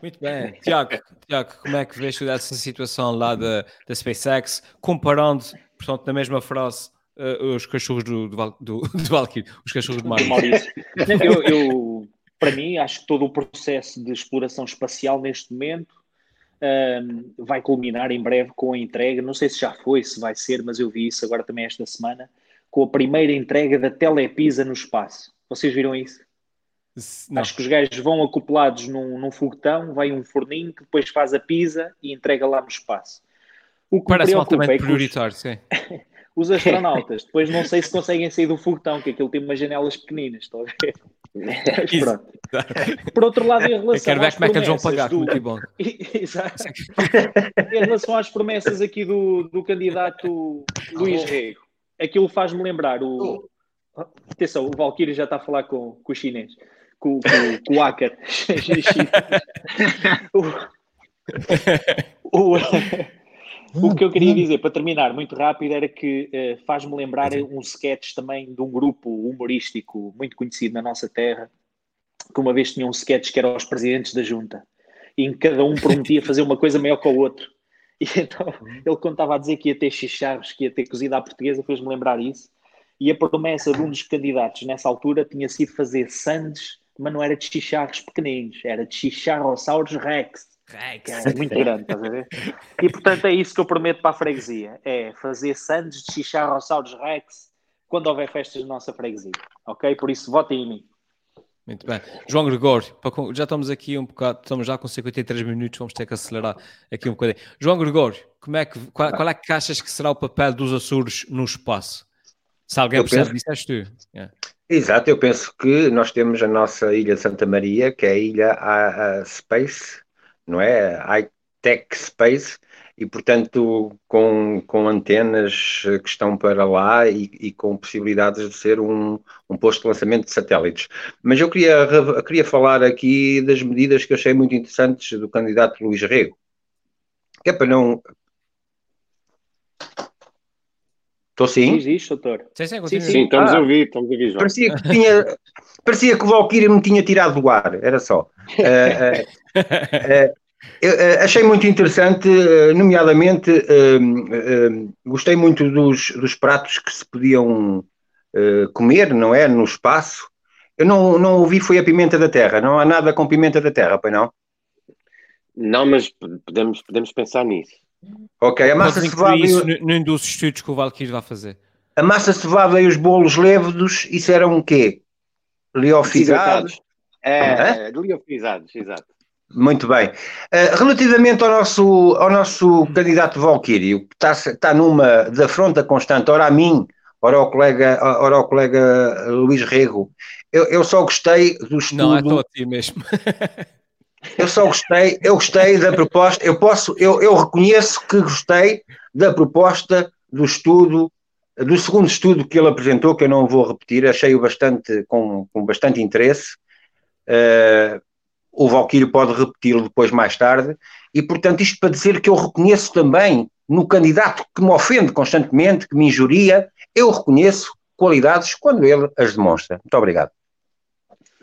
Muito bem. Tiago, Tiago, como é que vês toda essa situação lá da, da SpaceX, comparando, portanto, na mesma frase, eh, os cachorros do, do, do, do Valkyrie, os cachorros de Marte?
Eu, eu, para mim, acho que todo o processo de exploração espacial neste momento ahm, vai culminar em breve com a entrega. Não sei se já foi, se vai ser, mas eu vi isso agora também esta semana, com a primeira entrega da Telepisa no espaço. Vocês viram isso?
Não.
Acho que os gajos vão acoplados num, num foguetão, vai um forninho que depois faz a pizza e entrega lá no espaço. O que me
Parece um
preocupa
altamente
é que os-
prioritário, sim.
os astronautas, depois não sei se conseguem sair do foguetão, que aquilo tem umas janelas pequeninas, estão a ver? Mas pronto. Por outro lado, em relação
Eu quero ver
às
como é que eles vão
promessas
pagar,
do-
muito bom.
Exato. Em relação às promessas aqui do, do candidato Luís Rego, aquilo faz-me lembrar o. Atenção, o Valkyrie já está a falar com, com o chinês, com, com, com o hacker. o, o, o que eu queria dizer, para terminar, muito rápido, era que eh, faz-me lembrar um sketch também de um grupo humorístico muito conhecido na nossa terra, que uma vez tinha um sketch que era os presidentes da junta, em que cada um prometia fazer uma coisa maior que o outro. E então ele contava a dizer que ia ter chicharros, que ia ter cozida à portuguesa, fez-me lembrar isso. E a promessa de um dos candidatos nessa altura tinha sido fazer sandes, mas não era de chicharros pequeninos, era de chicharrossauros rex. Que era muito grande, estás a ver? E portanto é isso que eu prometo para a freguesia: é fazer sandes de chicharrossauros rex quando houver festas na nossa freguesia. Ok? Por isso, votem em mim.
Muito bem. João Gregório, já estamos aqui um bocado, estamos já com 53 minutos, vamos ter que acelerar aqui um bocadinho. João Gregório, como é que, qual, qual é que achas que será o papel dos Açores no espaço? Se alguém percebe,
penso-
disseste tu. Yeah.
Exato, eu penso que nós temos a nossa Ilha de Santa Maria, que é a Ilha a, a Space, não é? High Tech Space, e portanto com, com antenas que estão para lá e, e com possibilidades de ser um, um posto de lançamento de satélites. Mas eu queria, queria falar aqui das medidas que eu achei muito interessantes do candidato Luís Rego, que é para não. Estou sim?
Diz isto, doutor.
Sim, sim,
Sim, sim, estamos
Ah.
a ouvir, estamos a ouvir, João.
Parecia que, tinha, parecia que o Valkyrie me tinha tirado do ar, era só. Eh, eu, eh, achei muito interessante, eh, nomeadamente, eh, eh, gostei muito dos, dos pratos que se podiam eh, comer, não é? No espaço. Eu não, não ouvi, foi a pimenta da terra. Não há nada com pimenta da terra, pois não?
Não, mas podemos, podemos pensar nisso.
Ok, a massa cevada, e,
isso
o-
num dos estudos que o Valkyrie vai fazer.
a massa cevada e os bolos levedos, isso eram o quê? Liofilizados?
Desidratados. É, liofilizados, exato.
Muito bem. Uh, relativamente ao nosso, ao nosso candidato Valkyrie, que está, está numa de afronta constante, ora a mim, ora ao colega, ora ao colega Luís Rego, eu, eu só gostei do estudo,
Não, é a ti mesmo.
eu só gostei, eu gostei da proposta, eu posso, eu, eu reconheço que gostei da proposta do estudo, do segundo estudo que ele apresentou, que eu não vou repetir, achei-o bastante, com, com bastante interesse. Uh, o Valquírio pode repeti-lo depois mais tarde, e portanto isto para dizer que eu reconheço também no candidato que me ofende constantemente, que me injuria, eu reconheço qualidades quando ele as demonstra. Muito obrigado.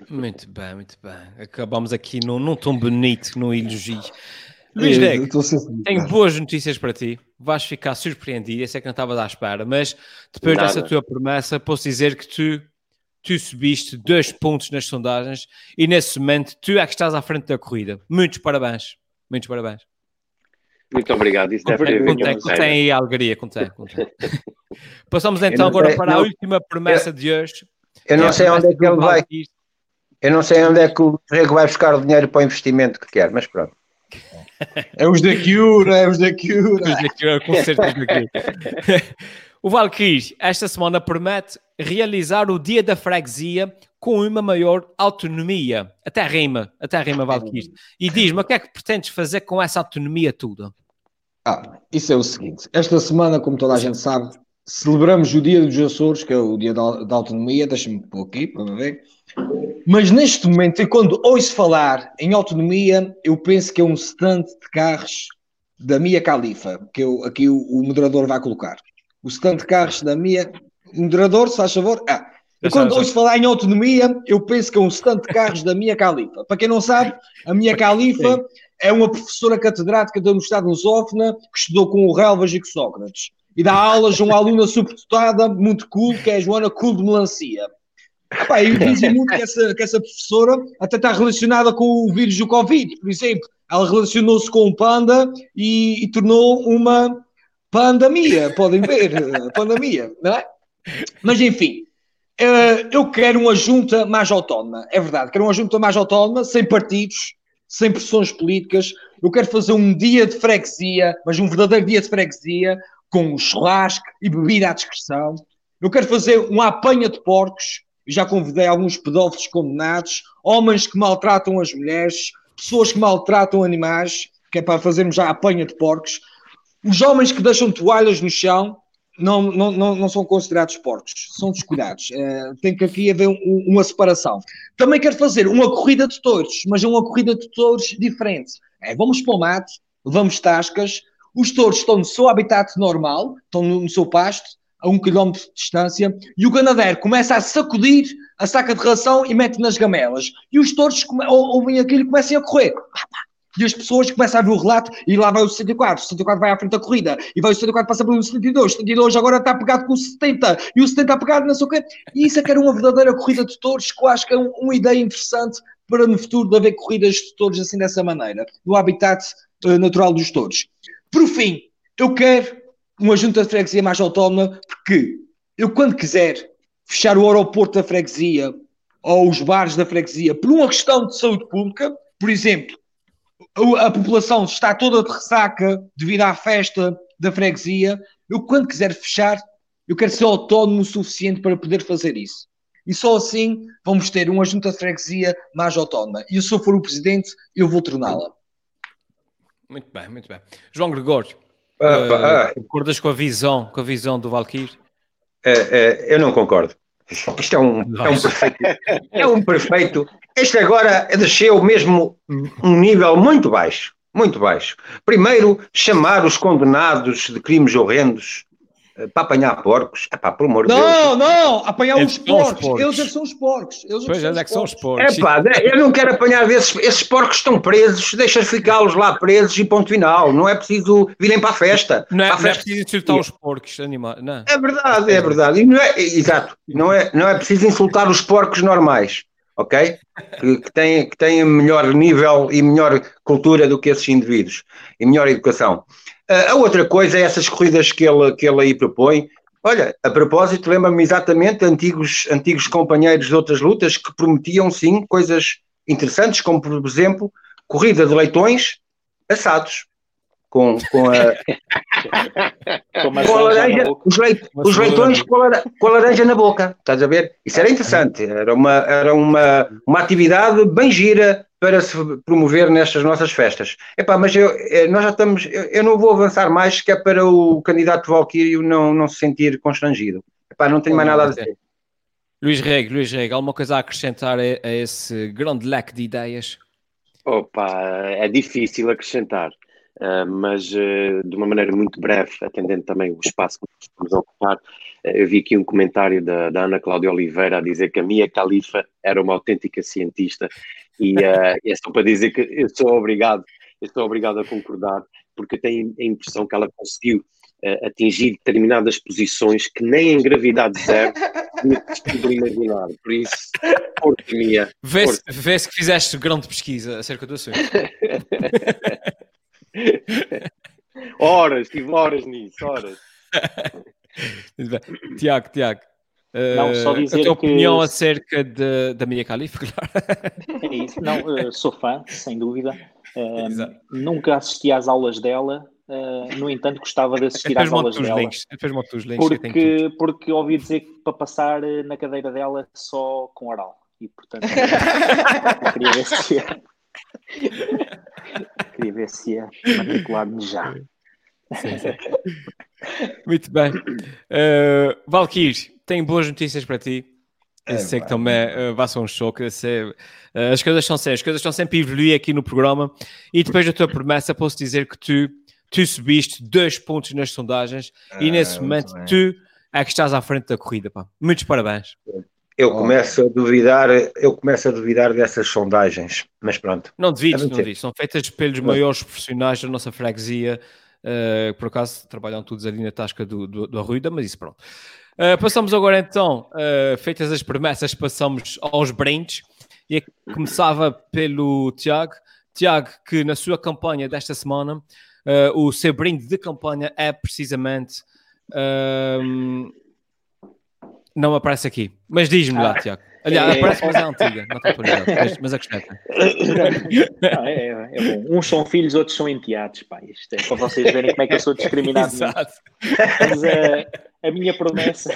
Muito bem, muito bem. Acabamos aqui num, num tom bonito, num elogio. Luís
Eu a ser feliz.
tenho boas notícias para ti. Vais ficar surpreendido, eu sei que não estavas à espera, mas depois
Nada.
dessa tua promessa, posso dizer que tu, tu subiste dois pontos nas sondagens e nesse momento tu é que estás à frente da corrida. Muitos parabéns. Muitos parabéns.
Muito obrigado. Isso deve
Contém,
ter
contém,
vindo
contém aí a alegria, contém, contém. Passamos então agora
sei-
para a
não-
última promessa de hoje.
Eu não
É a
sei onde é que ele vai. Eu não sei onde é que o Rego vai buscar o dinheiro para o investimento que quer, mas pronto.
É os da Cura, é os da Cura.
Mas aqui, eu com certeza aqui. O Valkyrie, esta semana promete realizar o dia da freguesia com uma maior autonomia. Até rima, até rima, Valkyrie. E diz-me, o que é que pretendes fazer com essa autonomia toda?
Ah, isso é o seguinte. Esta semana, como toda a gente sabe, celebramos o Dia dos Açores, que é o Dia da, da Autonomia. Deixa-me pôr aqui para ver. Mas neste momento, e quando ouço falar em autonomia, eu penso que é um stand de carros da Mia Khalifa, que eu, aqui o, o moderador vai colocar. O stand de carros da Mia. Moderador, se faz favor. Ah, e quando
sabes,
ouço falar em autonomia, eu penso que é um stand de carros da Mia Khalifa. Para quem não sabe, a Mia Khalifa é uma professora catedrática da Universidade de Lusófona que estudou com o Relvas e com Sócrates. E dá aulas a uma aluna superdotada, muito cool, que é a Joana Cool de Melancia. Epá, eu dizia muito que essa, que essa professora até está relacionada com o vírus do Covid, por exemplo. Ela relacionou-se com um panda e, e tornou uma pandemia, podem ver, pandemia, não é? Mas enfim, eh, eu quero uma junta mais autónoma, é verdade, quero uma junta mais autónoma, sem partidos, sem pressões políticas. Eu quero fazer um dia de freguesia, mas um verdadeiro dia de freguesia, com churrasco e bebida à discreção. Eu quero fazer uma apanha de porcos. Já convidei alguns pedófilos condenados, homens que maltratam as mulheres, pessoas que maltratam animais, que é para fazermos já a apanha de porcos. Os homens que deixam toalhas no chão não, não, não, não são considerados porcos, são descuidados. Eh, tem que aqui haver um- uma separação. Também quero fazer uma corrida de touros, mas é uma corrida de touros diferente. É, vamos para o mato, levamos tascas, os touros estão no seu habitat normal, estão no, no seu pasto, a um quilómetro de distância, e o ganadeiro começa a sacudir a saca de ração e mete nas gamelas. E os touros ouvem aquilo e começam a correr. E as pessoas começam a ver o relato e lá vai o 64. O 64 vai à frente da corrida e vai o 64 passa pelo 72. O 72 agora está pegado com o 70 e o 70 está pegado não sei o quê. E isso é que era uma verdadeira corrida de touros que eu acho que é um- uma ideia interessante para no futuro de haver corridas de touros assim dessa maneira, no habitat eh, natural dos touros. Por fim, eu quero uma junta de freguesia mais autónoma porque eu quando quiser fechar o aeroporto da freguesia ou os bares da freguesia por uma questão de saúde pública, por exemplo, a população está toda de ressaca devido à festa da freguesia. Eu, quando quiser fechar, eu quero ser autónomo o suficiente para poder fazer isso. E só assim vamos ter uma junta de freguesia mais autónoma. E se eu for o presidente, eu vou torná-la.
Muito bem, muito bem. João Gregório,
Ah, ah,
concordas com a visão, com a visão do Valkyrie?
é, é, eu não concordo. Isto é um, é um perfeito. É um perfeito. Este agora desceu mesmo um nível muito baixo. Muito baixo. Primeiro, chamar os condenados de crimes horrendos para apanhar porcos. Epá, pelo amor de
Não,
Deus.
não, apanhar
Eles
os porcos.
porcos.
Eles é que são os porcos. Eles é
Pois, é
os
que são os
porcos.
Epá, eu não quero apanhar desses, esses porcos estão presos, deixa ficá-los lá presos e ponto final. Não é preciso virem para a festa.
Não é,
Para a
não é
festa-
preciso insultar os porcos animais. Não.
É verdade, é verdade. E não é, exato, não é, não é preciso insultar os porcos normais, ok? Que, que, têm, que têm melhor nível e melhor cultura do que esses indivíduos e melhor educação. Ah, a outra coisa é essas corridas que ele, que ele aí propõe. Olha, a propósito, lembra-me exatamente antigos, antigos companheiros de outras lutas que prometiam sim coisas interessantes, como por exemplo, corrida de leitões assados. Com, com a,
Com
a laranja, os, leit- os leitões
na
com a, lara- com a laranja na boca, estás a ver? Isso era interessante, era uma, era uma, uma atividade bem gira para se promover nestas nossas festas. Epá, mas eu, eh, nós já estamos, eu, eu não vou avançar mais, que é para o candidato Valquírio não, não se sentir constrangido. Epá, não tenho mais nada a dizer.
Luís Rego, Luís Rego, alguma coisa a acrescentar a, a esse grande leque de ideias?
Opa, é difícil acrescentar, ah, mas ah, de uma maneira muito breve, atendendo também o espaço que estamos a ocupar, ah, eu vi aqui um comentário da, da Ana Cláudia Oliveira a dizer que a Mia Khalifa era uma autêntica cientista e é só para dizer que eu sou obrigado, eu sou obrigado a concordar, porque eu tenho a impressão que ela conseguiu atingir determinadas posições que nem em gravidade zero tinha conseguido imaginar. Por isso, força Mia,
Vê-se vê que fizeste grande pesquisa acerca do assunto.
Horas, tive horas nisso, horas.
Tiago, Tiago.
Não, só
eh,
dizer
a tua
que-
opinião acerca de- da Mia Khalifa, claro.
É isso. Não, eh, sou fã, sem dúvida. Eh, nunca assisti às aulas dela, eh, no entanto, gostava de assistir às aulas dela.
links.
Porque, porque ouvi dizer que para passar eh, na cadeira dela só com oral. E portanto, queria ver se. queria ver se ia matricular-me já.
Muito bem. Uh, Valkyrie, tenho boas notícias para ti. Eu
É,
sei que
pá.
também uh, vai ser um choque. sei, uh, as coisas são sempre, as coisas estão sempre a evoluir aqui no programa. E depois da tua promessa, posso dizer que tu, tu subiste dois pontos nas sondagens e
Ah,
nesse momento
bem.
tu é que estás à frente da corrida. Pá. Muitos parabéns.
Eu
Oh.
começo a duvidar, eu começo a duvidar dessas sondagens, mas pronto.
Não devides,
É
não devides. São feitas pelos maiores profissionais da nossa freguesia. Uh, por acaso trabalham todos ali na tasca do, do, do Arruida, mas isso pronto. Uh, passamos agora então, uh, feitas as promessas, passamos aos brindes. E começava pelo Tiago. Tiago, que na sua campanha desta semana, uh, o seu brinde de campanha é precisamente. um, não aparece aqui, mas diz-me lá, Tiago. Aliás,
É-
aparece, mas é antiga, não atualidade, mas, mas acrescenta.
Não, é, é bom. Uns são filhos, outros são enteados. Pá. Isto é para vocês verem como é que eu sou discriminado.
Exato.
Mas eh, a minha promessa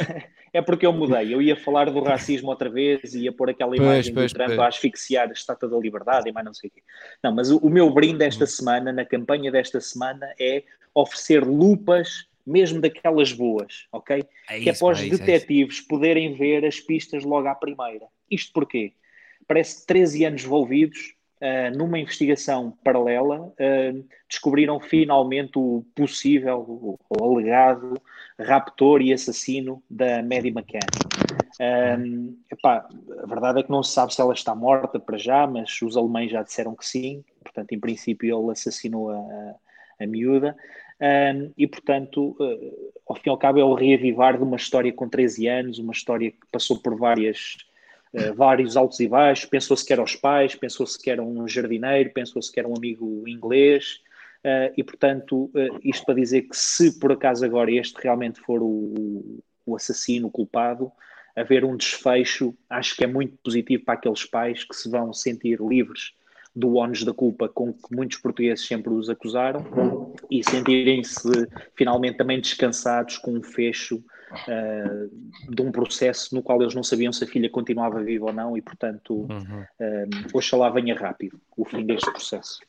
é porque eu mudei. Eu ia falar do racismo outra vez e ia pôr aquela imagem
pois,
do Trump
pois.
a asfixiar a estátua da liberdade e mais não sei o quê. Não, mas o, o meu brinde esta semana, na campanha desta semana, é oferecer lupas, mesmo daquelas boas, ok?
É
que é
isso,
para os
é isso, é isso.
detetives poderem ver as pistas logo à primeira. Isto porquê? Parece que 13 anos envolvidos ah, numa investigação paralela ah, descobriram finalmente o possível, o, o alegado raptor e assassino da Maddie McCann. Um, epá, a verdade é que não se sabe se ela está morta para já, mas os alemães já disseram que sim. Portanto, em princípio, ele assassinou a, a, a miúda. Um, e, portanto, uh, ao fim e ao cabo, é o reavivar de uma história com 13 anos, uma história que passou por várias, uh, vários altos e baixos. Pensou-se que era os pais, pensou-se que era um jardineiro, pensou-se que era um amigo inglês. Uh, e, portanto, isto para dizer que se por acaso agora este realmente for o, o assassino, o culpado, haver um desfecho, acho que é muito positivo para aqueles pais que se vão sentir livres do ónus da culpa com que muitos portugueses sempre os acusaram e sentirem-se finalmente também descansados com um fecho uh, de um processo no qual eles não sabiam se a filha continuava viva ou não e, portanto,
Uhum.
uh, oxalá venha rápido o fim deste processo.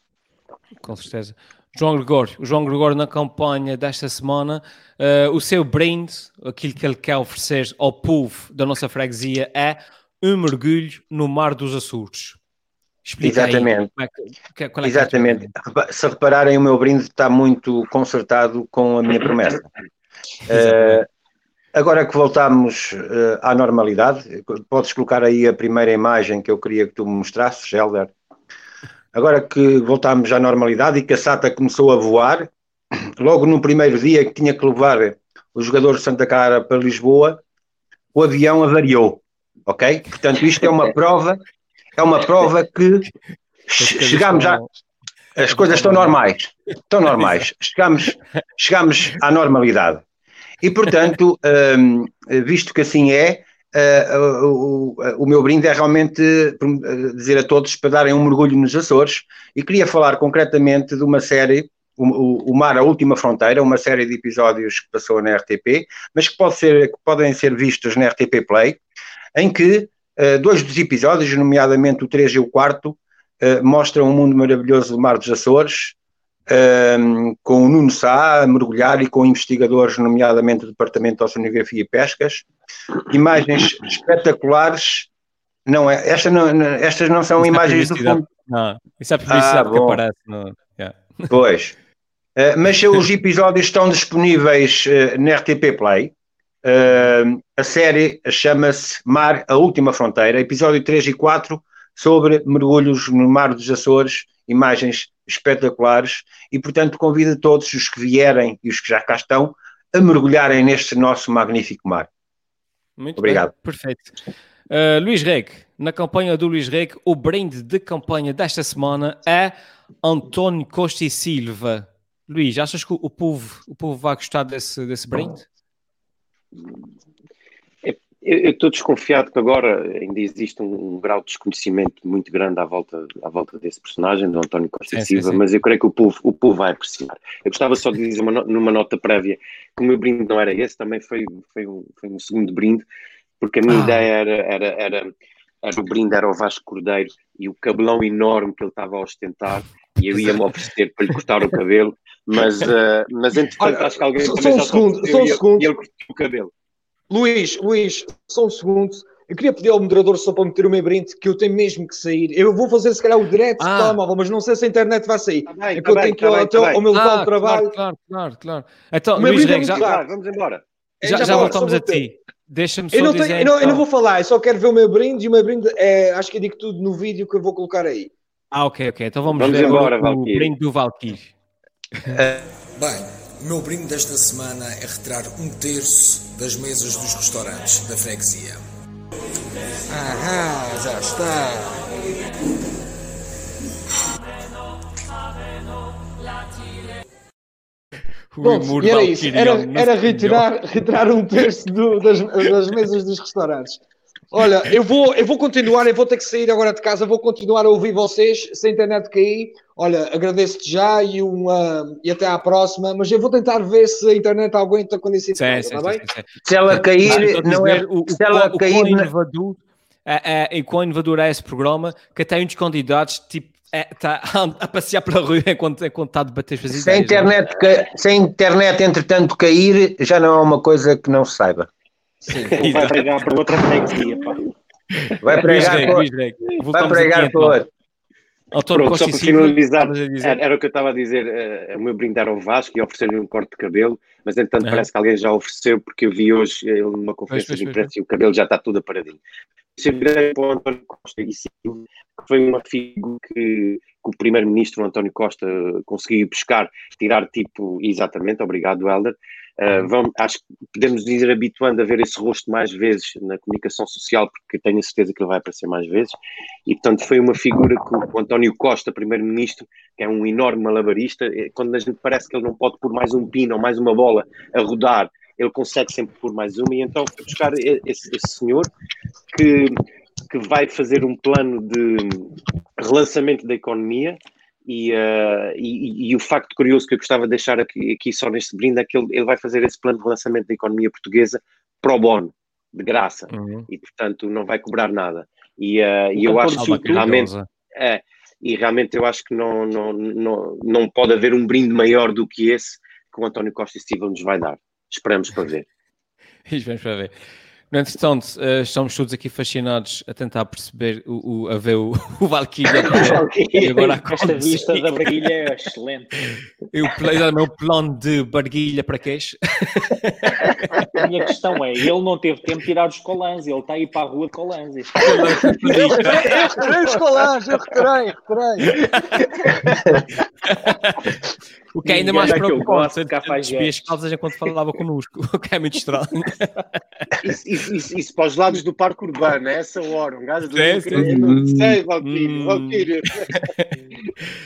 Com certeza. João Gregório, o João Gregório na campanha desta semana, uh, o seu brinde, aquilo que ele quer oferecer ao povo da nossa freguesia é um mergulho no Mar dos Açores. Explica aí
Exatamente.
como é é é
Exatamente. Se repararem, o meu brinde está muito concertado com a minha promessa. Uh, agora que voltamos uh, à normalidade, podes colocar aí a primeira imagem que eu queria que tu me mostrasses, Helder. Agora que voltamos à normalidade e que a SATA começou a voar, logo no primeiro dia que tinha que levar o jogador de Santa Clara para Lisboa, o avião avariou, ok? Portanto, isto é uma prova, é uma prova que chegamos a... As coisas estão normais, estão normais. Chegamos, chegamos à normalidade. E, portanto, um, visto que assim é, uh, o, o, meu brinde é realmente dizer a todos para darem um mergulho nos Açores e queria falar concretamente de uma série, o, o, Mar, a Última Fronteira, uma série de episódios que passou na RTP, mas que, pode ser, que podem ser vistos na RTP Play, em que uh, dois dos episódios, nomeadamente o 3 e o 4, uh, mostram um mundo maravilhoso do Mar dos Açores, um, com o Nuno Sá a mergulhar e com investigadores, nomeadamente do Departamento de Oceanografia e Pescas. Imagens espetaculares. Não é, esta não, estas não são isso é imagens do fundo.
Não, isso é publicidade ah, que aparece. No... Yeah.
Pois. Uh, mas os episódios estão disponíveis uh, na RTP Play. Uh, a série chama-se Mar, a Última Fronteira, episódio 3 e 4, sobre mergulhos no Mar dos Açores, imagens espetaculares, e portanto convido todos os que vierem e os que já cá estão a mergulharem neste nosso magnífico mar.
Muito Obrigado. Bem, perfeito. Uh, Luís Reg, na campanha do Luís Reg, o brinde de campanha desta semana é António Costa e Silva. Luís, achas que o povo, o povo vai gostar desse, desse brinde?
Eu estou desconfiado que agora ainda existe um, um, grau de desconhecimento muito grande à volta, à volta desse personagem, do António Costa Silva, mas eu creio que o povo, o povo vai apreciar. Eu gostava só de dizer uma, numa nota prévia que o meu brinde não era esse, também foi, foi, um, foi um segundo brinde, porque a minha ah. ideia era, era, era, era, o brinde era o Vasco Cordeiro e o cabelão enorme que ele estava a ostentar, e eu ia-me oferecer para lhe cortar o cabelo, mas, uh, mas entretanto acho que alguém
só, só um segundo, só um segundo.
e ele cortou o cabelo.
Luís, Luís, só um segundo. Eu queria pedir ao moderador só para meter o meu brinde, que eu tenho mesmo que sair. Eu vou fazer se calhar o direto ah. telemóvel, mas não sei se a internet vai sair. Tá bem, é que tá eu bem, tenho que ir tá até tá ao meu local ah, de trabalho.
Claro, claro, claro. Então, Luís Reg, já,
já, vamos embora.
Já, já voltamos a ti. Deixa-me só
eu não,
dizer,
tenho, eu, não, eu não então. vou falar, eu só quero ver o meu brinde e o meu brinde é, acho que eu digo tudo no vídeo que eu vou colocar aí.
Ah, ok, ok. Então vamos, vamos ver embora, o, o brinde do Valkyrie.
Bem, o meu brinde desta semana é retirar um terço das mesas dos restaurantes da freguesia.
Aham, já está. Bom, e era isso, era, era retirar, retirar um terço do, das, das mesas dos restaurantes. Olha, eu vou, eu vou continuar, eu vou ter que sair agora de casa, vou continuar a ouvir vocês, se a internet cair. Olha, agradeço-te já e, uma, e até à próxima, mas eu vou tentar ver se a internet aguenta quando isso
está bem? Sim, sim. Se ela cair, não é. O, se ela o, cair. O
inovador, é, é, quão inovador é esse programa que tem uns candidatos tipo está é, a passear pela rua enquanto, enquanto está a debater as
se A internet, se a internet, entretanto, cair, já não é uma coisa que não se saiba.
Sim, vai pregar para outra freguesia, pá.
Vai pregar por... Vai pregar por...
Pronto, só para finalizar, era, era, o que eu estava a dizer, uh, o meu brinde era ao Vasco e oferecer-lhe um corte de cabelo, mas entretanto uhum. parece que alguém já ofereceu, porque eu vi hoje ele numa conferência pois, de imprensa e o cabelo já está tudo aparadinho. Sempre para o António Costa e Silva, que foi uma figura que, que o primeiro-ministro António Costa conseguiu buscar, tirar tipo, exatamente, obrigado Helder, Uh, vamos, acho que podemos ir habituando a ver esse rosto mais vezes na comunicação social, porque tenho a certeza que ele vai aparecer mais vezes. E, portanto, foi uma figura que o António Costa, primeiro-ministro, que é um enorme malabarista, eh, quando a gente parece que ele não pode pôr mais um pino ou mais uma bola a rodar, ele consegue sempre pôr mais uma. E então foi buscar esse, esse senhor que, que vai fazer um plano de relançamento da economia e, uh, e, e, o facto curioso que eu gostava de deixar aqui, aqui só neste brinde é que ele, ele, vai fazer esse plano de relançamento da economia portuguesa pro bono, de graça, uhum. e portanto não vai cobrar nada. E, uh, e eu acho que realmente. É, e realmente eu acho que não, não, não, não pode haver um brinde maior do que esse que o António Costa e Silva nos vai dar. Esperamos para ver.
Esperamos para ver. No entretanto, uh, estamos todos aqui fascinados a tentar perceber, o, o a ver o, o Valkyria.
e agora Esta vista da barguilha é excelente.
Eu, o meu plano de barguilha para queixo.
A minha questão é, ele não teve tempo de tirar os colãs, ele está aí para a rua de colãs. eu
retirei os colãs, eu retirei, retirei.
O que é ainda mais preocupante, desvia as calças enquanto falava connosco, o que é muito estranho.
Isso, isso, isso, isso, para os lados do parque urbano, é essa hora, um gajo do é, não sei, Valkyrie, hum. Valkyrie.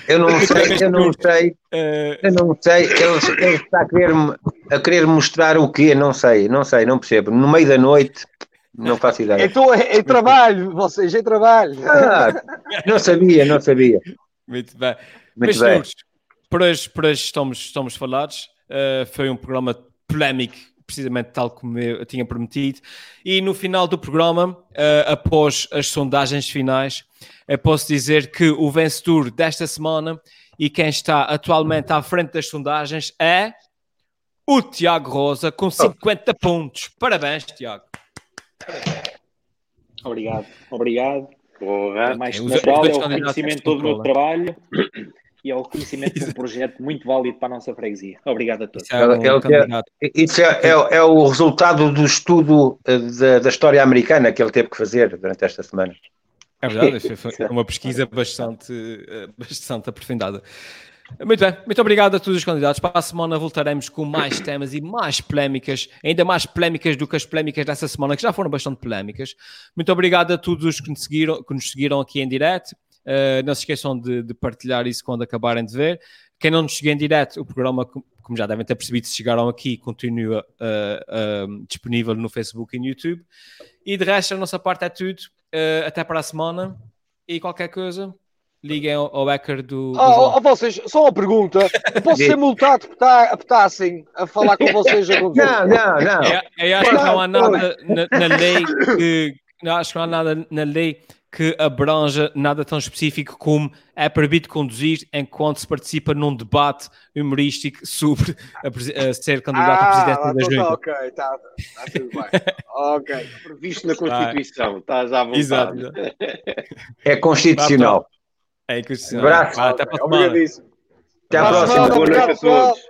Eu não sei, eu não sei, eh, eu não sei, ele, ele está a querer, a querer mostrar o quê? Não sei, não sei, não percebo. No meio da noite, não faço ideia.
Estou em, em trabalho, vocês em trabalho.
Ah, não sabia, não sabia.
Muito bem. Muito Mas, bem. Senhores, por hoje, por hoje estamos, estamos falados. Uh, foi um programa polémico, precisamente tal como eu tinha prometido. E no final do programa, uh, após as sondagens finais, eu posso dizer que o vencedor desta semana e quem está atualmente à frente das sondagens é o Tiago Rosa, com 50 oh. pontos. Parabéns, Tiago.
Obrigado, obrigado. Porra. É mais é o reconhecimento todo o meu trabalho e ao conhecimento de um projeto muito válido para a nossa freguesia. Obrigado a todos. Isso é,
é, isso é, é, é o resultado do estudo eh, da, da, história americana que ele teve que fazer durante esta semana.
É verdade, foi uma pesquisa bastante, eh, bastante aprofundada. Muito bem, muito obrigado a todos os candidatos. Para a semana voltaremos com mais temas e mais polémicas, ainda mais polémicas do que as polémicas dessa semana, que já foram bastante polémicas. Muito obrigado a todos os que nos seguiram, que nos seguiram aqui em direto. Uh, não se esqueçam de, de, partilhar isso quando acabarem de ver. Quem não nos seguiu em direto, o programa, como já devem ter percebido, se chegaram aqui, continua uh, uh, disponível no Facebook e no YouTube. E de resto, a nossa parte é tudo. até para a semana. E qualquer coisa, liguem ao, ao hacker do. do
oh, oh, vocês, só uma pergunta. Posso ser multado por estar, por estar assim a falar com vocês?
não, não, não.
Eu, eu acho que não há nada na, na lei que. Não, acho que não há nada na lei que abranja nada tão específico como é proibido conduzir enquanto se participa num debate humorístico sobre a, a ser candidato ah, a presidente da
então Junta. Ok, está tá tudo bem. ok.
Previsto na Constituição, estás à vontade. Exato.
É constitucional.
É constitucional. Abraço.
Até para a
Até a próxima.
Boa noite a todos.